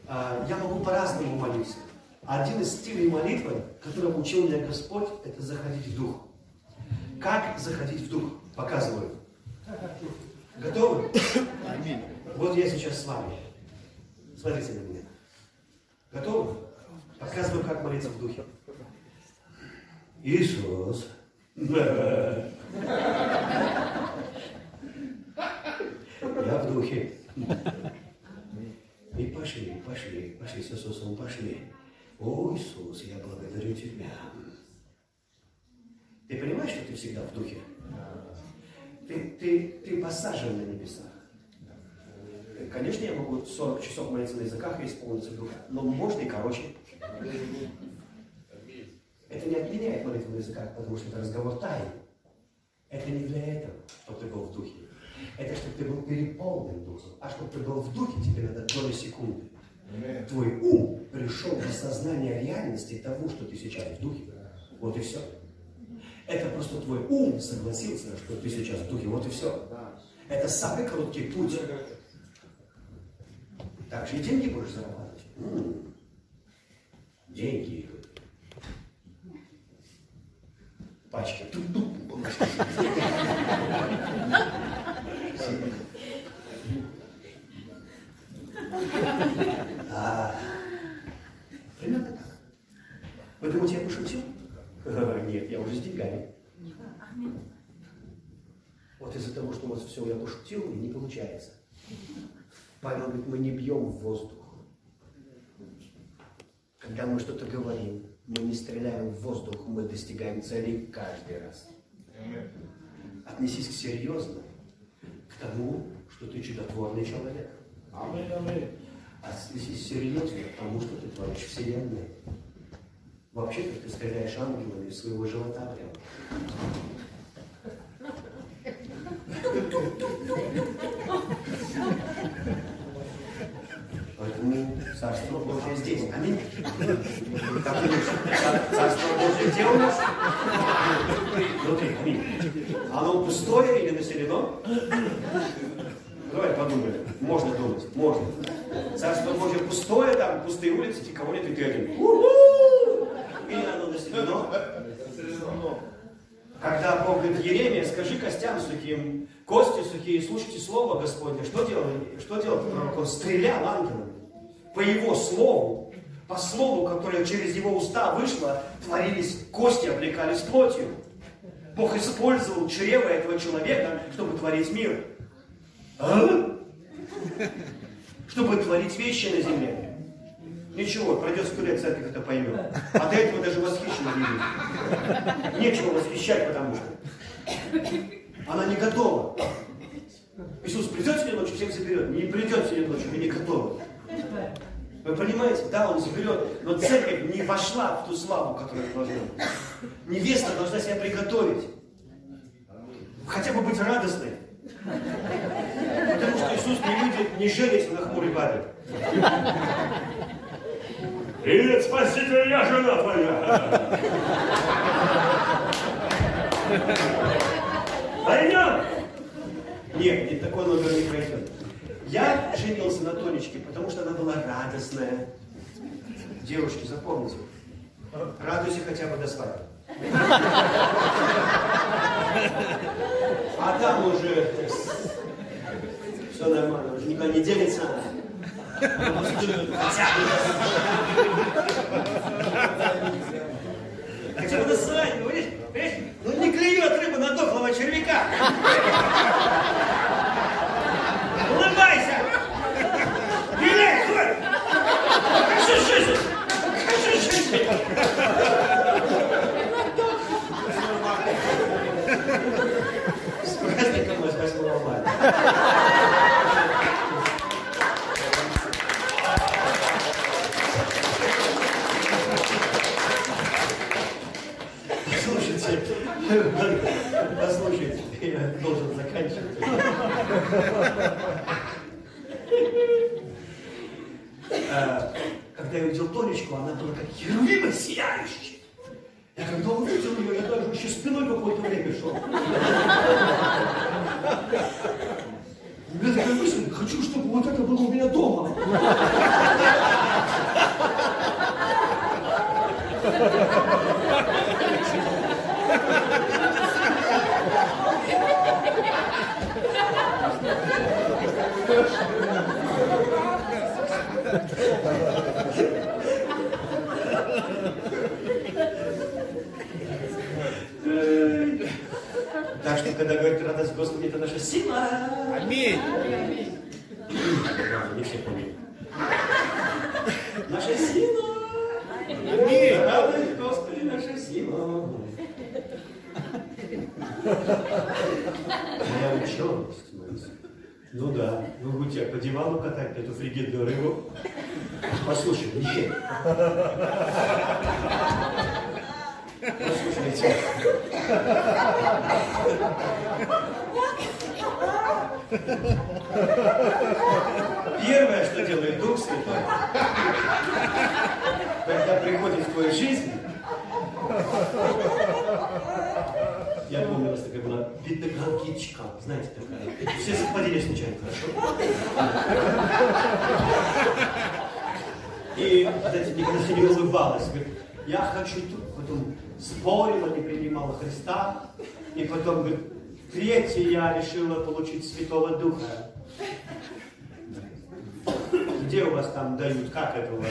А, я могу по-разному молиться. Один из стилей молитвы, которым учил меня Господь, это заходить в дух. Как заходить в дух? Показываю. Готовы? Вот я сейчас с вами. Смотрите на меня. Готовы? Показываю, как молиться в духе. Иисус. Я в духе. И пошли, пошли, пошли с Иисусом, пошли. О, Иисус, я благодарю Тебя. Ты понимаешь, что ты всегда в духе? Ты, ты, ты посажен на небесах. Конечно, я могу 40 часов молиться на языках и исполниться духа, но можно и короче. Это не отменяет молитву на языках, потому что это разговор тайн. Это не для этого, чтобы ты был в духе. Это чтобы ты был переполнен духом. А чтобы ты был в духе, тебе надо доли секунды. Твой ум пришел в осознание реальности того, что ты сейчас в духе. Вот и все. Это просто твой ум согласился, что ты сейчас в духе. Вот и все. Это самый короткий путь. Так же и деньги будешь зарабатывать. М-м. Деньги. Пачки. А, примерно так. Вы думаете, я пошутил? Нет, я уже с деньгами. Вот из-за того, что у вас все я пошутил, не получается. Павел говорит, мы не бьем в воздух. Когда мы что-то говорим, мы не стреляем в воздух, мы достигаем цели каждый раз. Отнесись к серьезно к тому, что ты чудотворный человек. Аминь, аминь. Отнесись серьезно к тому, что ты творишь Вселенной. Вообще-то ты стреляешь ангелами из своего живота прямо. Царство Божье здесь. Аминь. Царство Божье где у нас? Внутри. Аминь. Оно пустое или населено? Давай подумаем. Можно думать. Можно. Царство Божье пустое, там пустые улицы, никого нет, и ты один. Или оно населено? Когда Бог говорит, Еремия, скажи костям сухим, кости сухие, слушайте слово Господне. Что делал, что делал пророк? Он стрелял ангелами. По его слову По слову, которое через его уста вышло, творились кости, облекались плотью. Бог использовал чрево этого человека, чтобы творить мир. А? Чтобы творить вещи на земле. Ничего, пройдет сто лет, церковь это поймет. А до этого даже восхищенно не будет. Нечего восхищать, потому что она не готова. Иисус придет сегодня ночью, всех заберет. Не придет сегодня ночью, мы не готовы. Вы понимаете? Да, он заберет, но церковь не вошла в ту славу, которую должна быть. Невеста должна себя приготовить. Хотя бы быть радостной. Потому что Иисус не видит, не женится на хмурой бабе. Привет, Спаситель, я жена твоя. Пойдем? Нет, не такой номер не пройдет. Я женился на Тонечке, потому что она была радостная. Девушки, запомните, радуйся хотя бы до свадьбы. А там уже все нормально, уже никуда не делится. Хотя бы до свадьбы? Ну не клюет рыба на дохлого червяка. Улыбайся! Виляй, хоть! Покажи жизнь! Покажи жизнь! С праздником вас 8 мая! Послушайте, я должен заканчивать. А, Когда я увидел Тонечку, она была как херувима сияющая. Я когда увидел ее, я даже еще спиной какое-то время шел. У меня такая мысль, хочу, чтобы вот это было у меня дома. Так когда говорит радость Господи, это наша сила. Аминь. Не все поняли. Наша сила. Аминь. Радость Господи, наша сила. Моя ученость. Ну да, вы будете по дивану катать эту фригидную рыбу. Послушай, нет. Послушайте. Первое, что делает Дух Святой, когда приходит в твою жизнь, я помню, у нас такая была педагогичка, знаете, такая. Все совпадения случайно, хорошо? И, знаете, никогда не улыбалась. Говорит, я хочу тут. Потом спорила, не принимала Христа. И потом, говорит, третье я решила получить Святого Духа. Где у вас там дают? Как это у вас?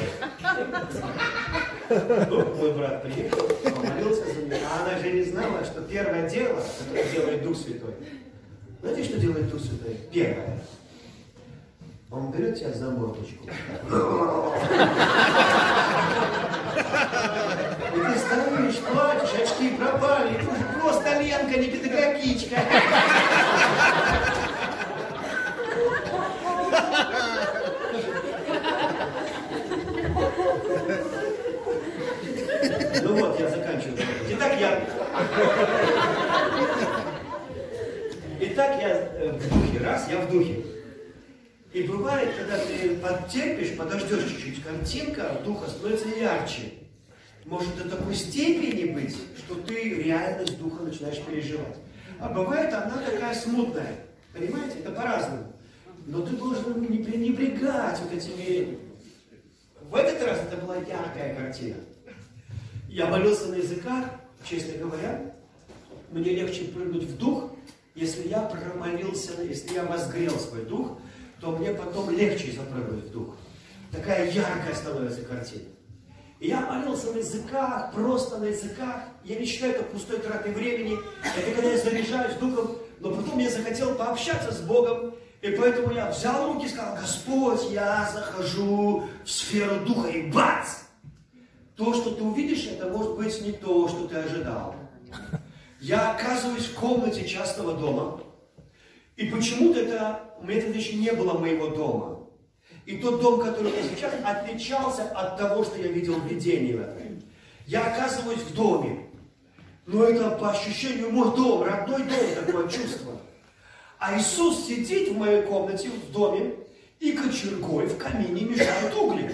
Ну, мой брат приехал, помолился за меня, а она же не знала, что первое дело, которое делает Дух Святой. Знаете, что делает Дух Святой? Первое. Он берет тебя за мордочку. И ты стоишь, плачешь, очки пропали. Просто Ленка, не педагогичка. Ну вот, я заканчиваю. Итак, я... Итак, я э, в духе. Раз, я в духе. И бывает, когда ты потерпишь, подождешь чуть-чуть, картинка духа становится ярче. Может до такой степени быть, что ты реальность духа начинаешь переживать. А бывает она такая смутная. Понимаете? Это по-разному. Но ты должен не пренебрегать вот этими... В этот раз это была яркая картина. Я молился на языках, честно говоря, мне легче прыгнуть в дух, если я промолился, если я возгрел свой дух, то мне потом легче запрыгнуть в дух. Такая яркая становится картина. И я молился на языках, просто на языках. Я не считаю это пустой тратой времени. Это когда я заряжаюсь духом. Но потом я захотел пообщаться с Богом. И поэтому я взял руки и сказал, Господь, я захожу в сферу духа. И бац! То, что ты увидишь, это может быть не то, что ты ожидал. Я оказываюсь в комнате частного дома. И почему-то это, у меня тогда еще не было моего дома. И тот дом, который я сейчас, отличался от того, что я видел в видении. Я оказываюсь в доме. Но это по ощущению мой дом, родной дом, такое чувство. А Иисус сидит в моей комнате, в доме, и кочергой в камине мешает угли.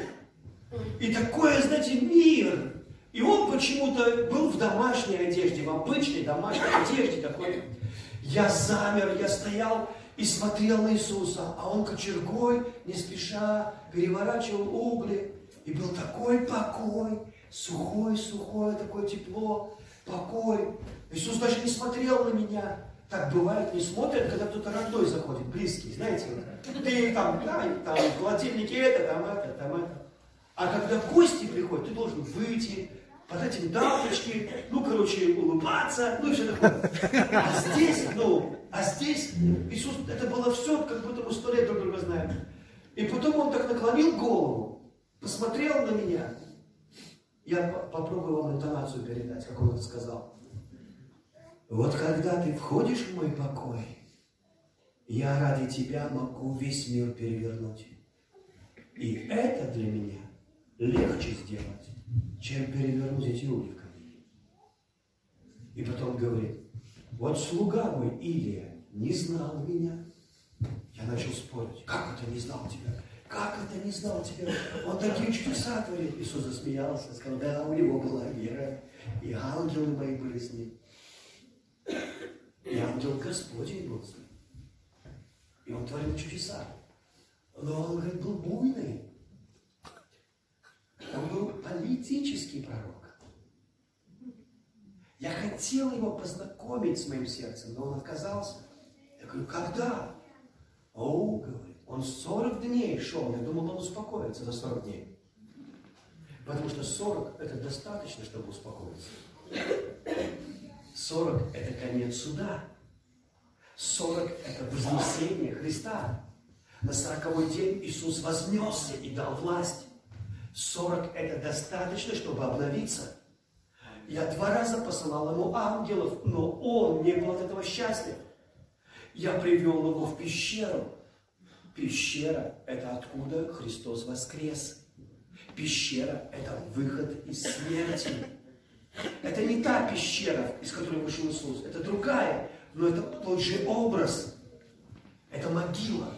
И такое, знаете, мир. И он почему-то был в домашней одежде, в обычной домашней одежде такой. Я замер, я стоял, и смотрел на Иисуса, а он кочергой, не спеша, переворачивал угли. И был такой покой, сухой, сухое такое тепло, покой. Иисус даже не смотрел на меня. Так бывает, не смотрят, когда кто-то родной заходит, близкий, знаете. Ты там, да, там в холодильнике это, там это, там это. А когда гости приходят, ты должен выйти, подать им тапочки, ну, короче, улыбаться, ну и все такое. А здесь, ну, а здесь Иисус, это было все, как будто мы сто лет друг друга знаем. И потом он так наклонил голову, посмотрел на меня. Я попробую вам интонацию передать, как он это сказал. Вот когда ты входишь в мой покой, я ради тебя могу весь мир перевернуть. И это для меня легче сделать, чем перевернуть эти камине. И потом говорит, вот слуга мой Илия не знал меня. Я начал спорить, как это не знал тебя? Как это не знал тебя? Он такие чудеса творит. Иисус засмеялся, сказал, да, у него была вера, и ангелы мои были с ним. И ангел Господень был с ним. И он творил чудеса. Но он, говорит, был буйный. Он был политический пророк. Я хотел его познакомить с моим сердцем, но он отказался. Я говорю, когда? О, говорит, он 40 дней шел. Я думал, он успокоится за 40 дней. Потому что 40 это достаточно, чтобы успокоиться. 40 это конец суда. 40 это вознесение Христа. На сороковой день Иисус вознесся и дал власть. 40 это достаточно, чтобы обновиться. Я два раза посылал ему ангелов, но он не был от этого счастлив. Я привел его в пещеру. Пещера – это откуда Христос воскрес. Пещера – это выход из смерти. Это не та пещера, из которой вышел Иисус. Это другая, но это тот же образ. Это могила.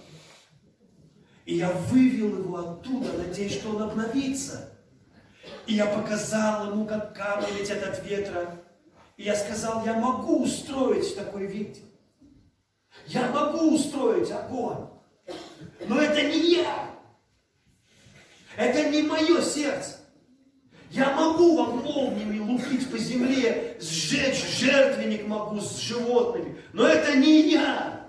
И я вывел его оттуда, надеясь, что он обновится. И я показал ему, как камни летят от ветра. И я сказал, я могу устроить такой вид. Я могу устроить огонь. Но это не я. Это не мое сердце. Я могу вам молниями лупить по земле, сжечь жертвенник могу с животными. Но это не я.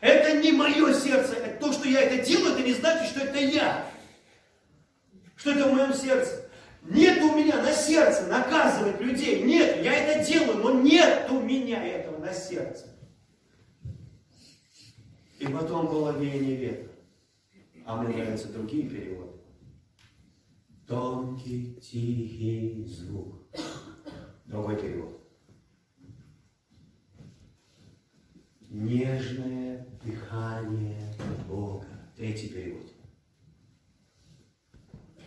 Это не мое сердце. Это то, что я это делаю, это не значит, что это я. Что это в моем сердце. Нет у меня на сердце наказывать людей. Нет, я это делаю, но нет у меня этого на сердце. И потом было веяние ветра. А мне нравятся другие переводы. Тонкий, тихий звук. Другой перевод. Нежное дыхание Бога. Третий перевод.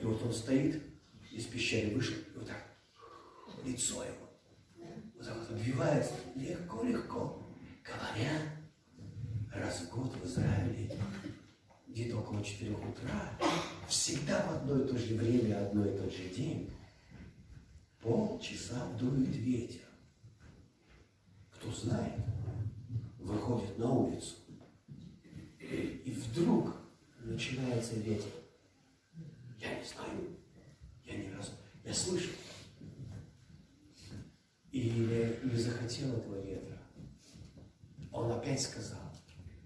И вот он стоит, из пещеры вышел, и вот так, лицо его, вот так вот обвивается, легко-легко, говоря, раз в год в Израиле, где-то около 4 утра, всегда в одно и то же время, одно и тот же день, полчаса дует ветер. Кто знает, выходит на улицу, и вдруг начинается ветер. Я не знаю, я не раз, я слышу. Или не захотел этого ветра. Он опять сказал,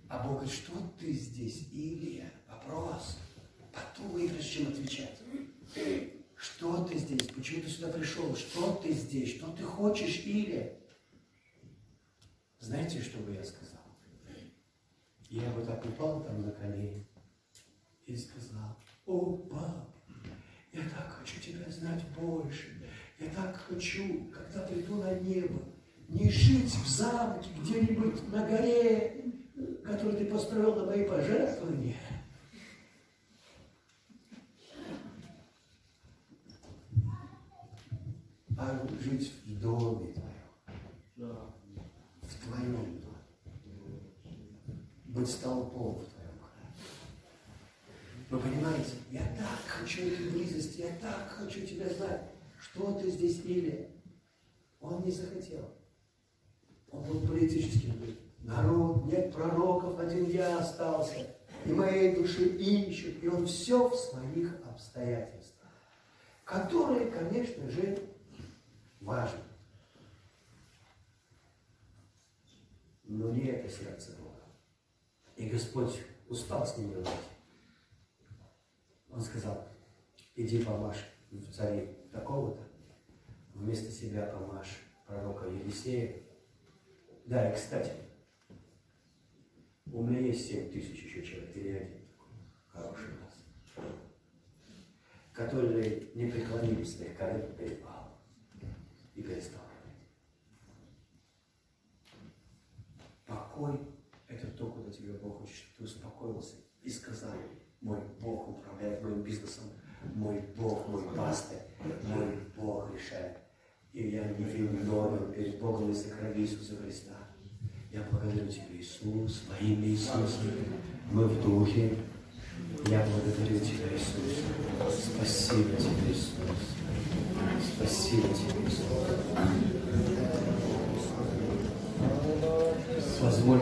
а Бог говорит, что ты здесь, Илия? Вопрос. Потом прежде чем отвечать. что ты здесь, почему ты сюда пришел, что ты здесь, что ты хочешь или... Знаете, что бы я сказал? Я бы так упал там на колени и сказал, о, пап, я так хочу тебя знать больше, я так хочу, когда приду на небо, не жить в замке где-нибудь на горе, который ты построил на мои пожертвования, а жить в доме твоем, в твоем доме, быть столпом в. Вы понимаете, я так хочу этой близости, я так хочу тебя знать, что ты здесь или. Он не захотел. Он был политическим. Народ, нет пророков, один я остался. И моей души ищут. И он все в своих обстоятельствах, которые, конечно же, важно. Но не это сердце Бога. И Господь устал с ним говорить. Он сказал, иди помажь в царе такого-то, вместо себя помажь пророка Елисея. Да, и кстати, у меня есть семь тысяч еще человек, или один хороший у нас, которые не преклонили своих колен перед Богом и перестал Покой – это то, куда тебя Бог хочет, чтобы ты успокоился и сказал, мой Бог управляет моим бизнесом, мой Бог, мой пастырь, мой Бог решает. И я не виновен перед Богом из-за крови Иисуса Христа. Я благодарю Тебя, Иисус, во имя Иисуса. Мы в Духе. Я благодарю Тебя, Иисус. Спасибо Тебе, Иисус. Спасибо Тебе, Иисус. Позволь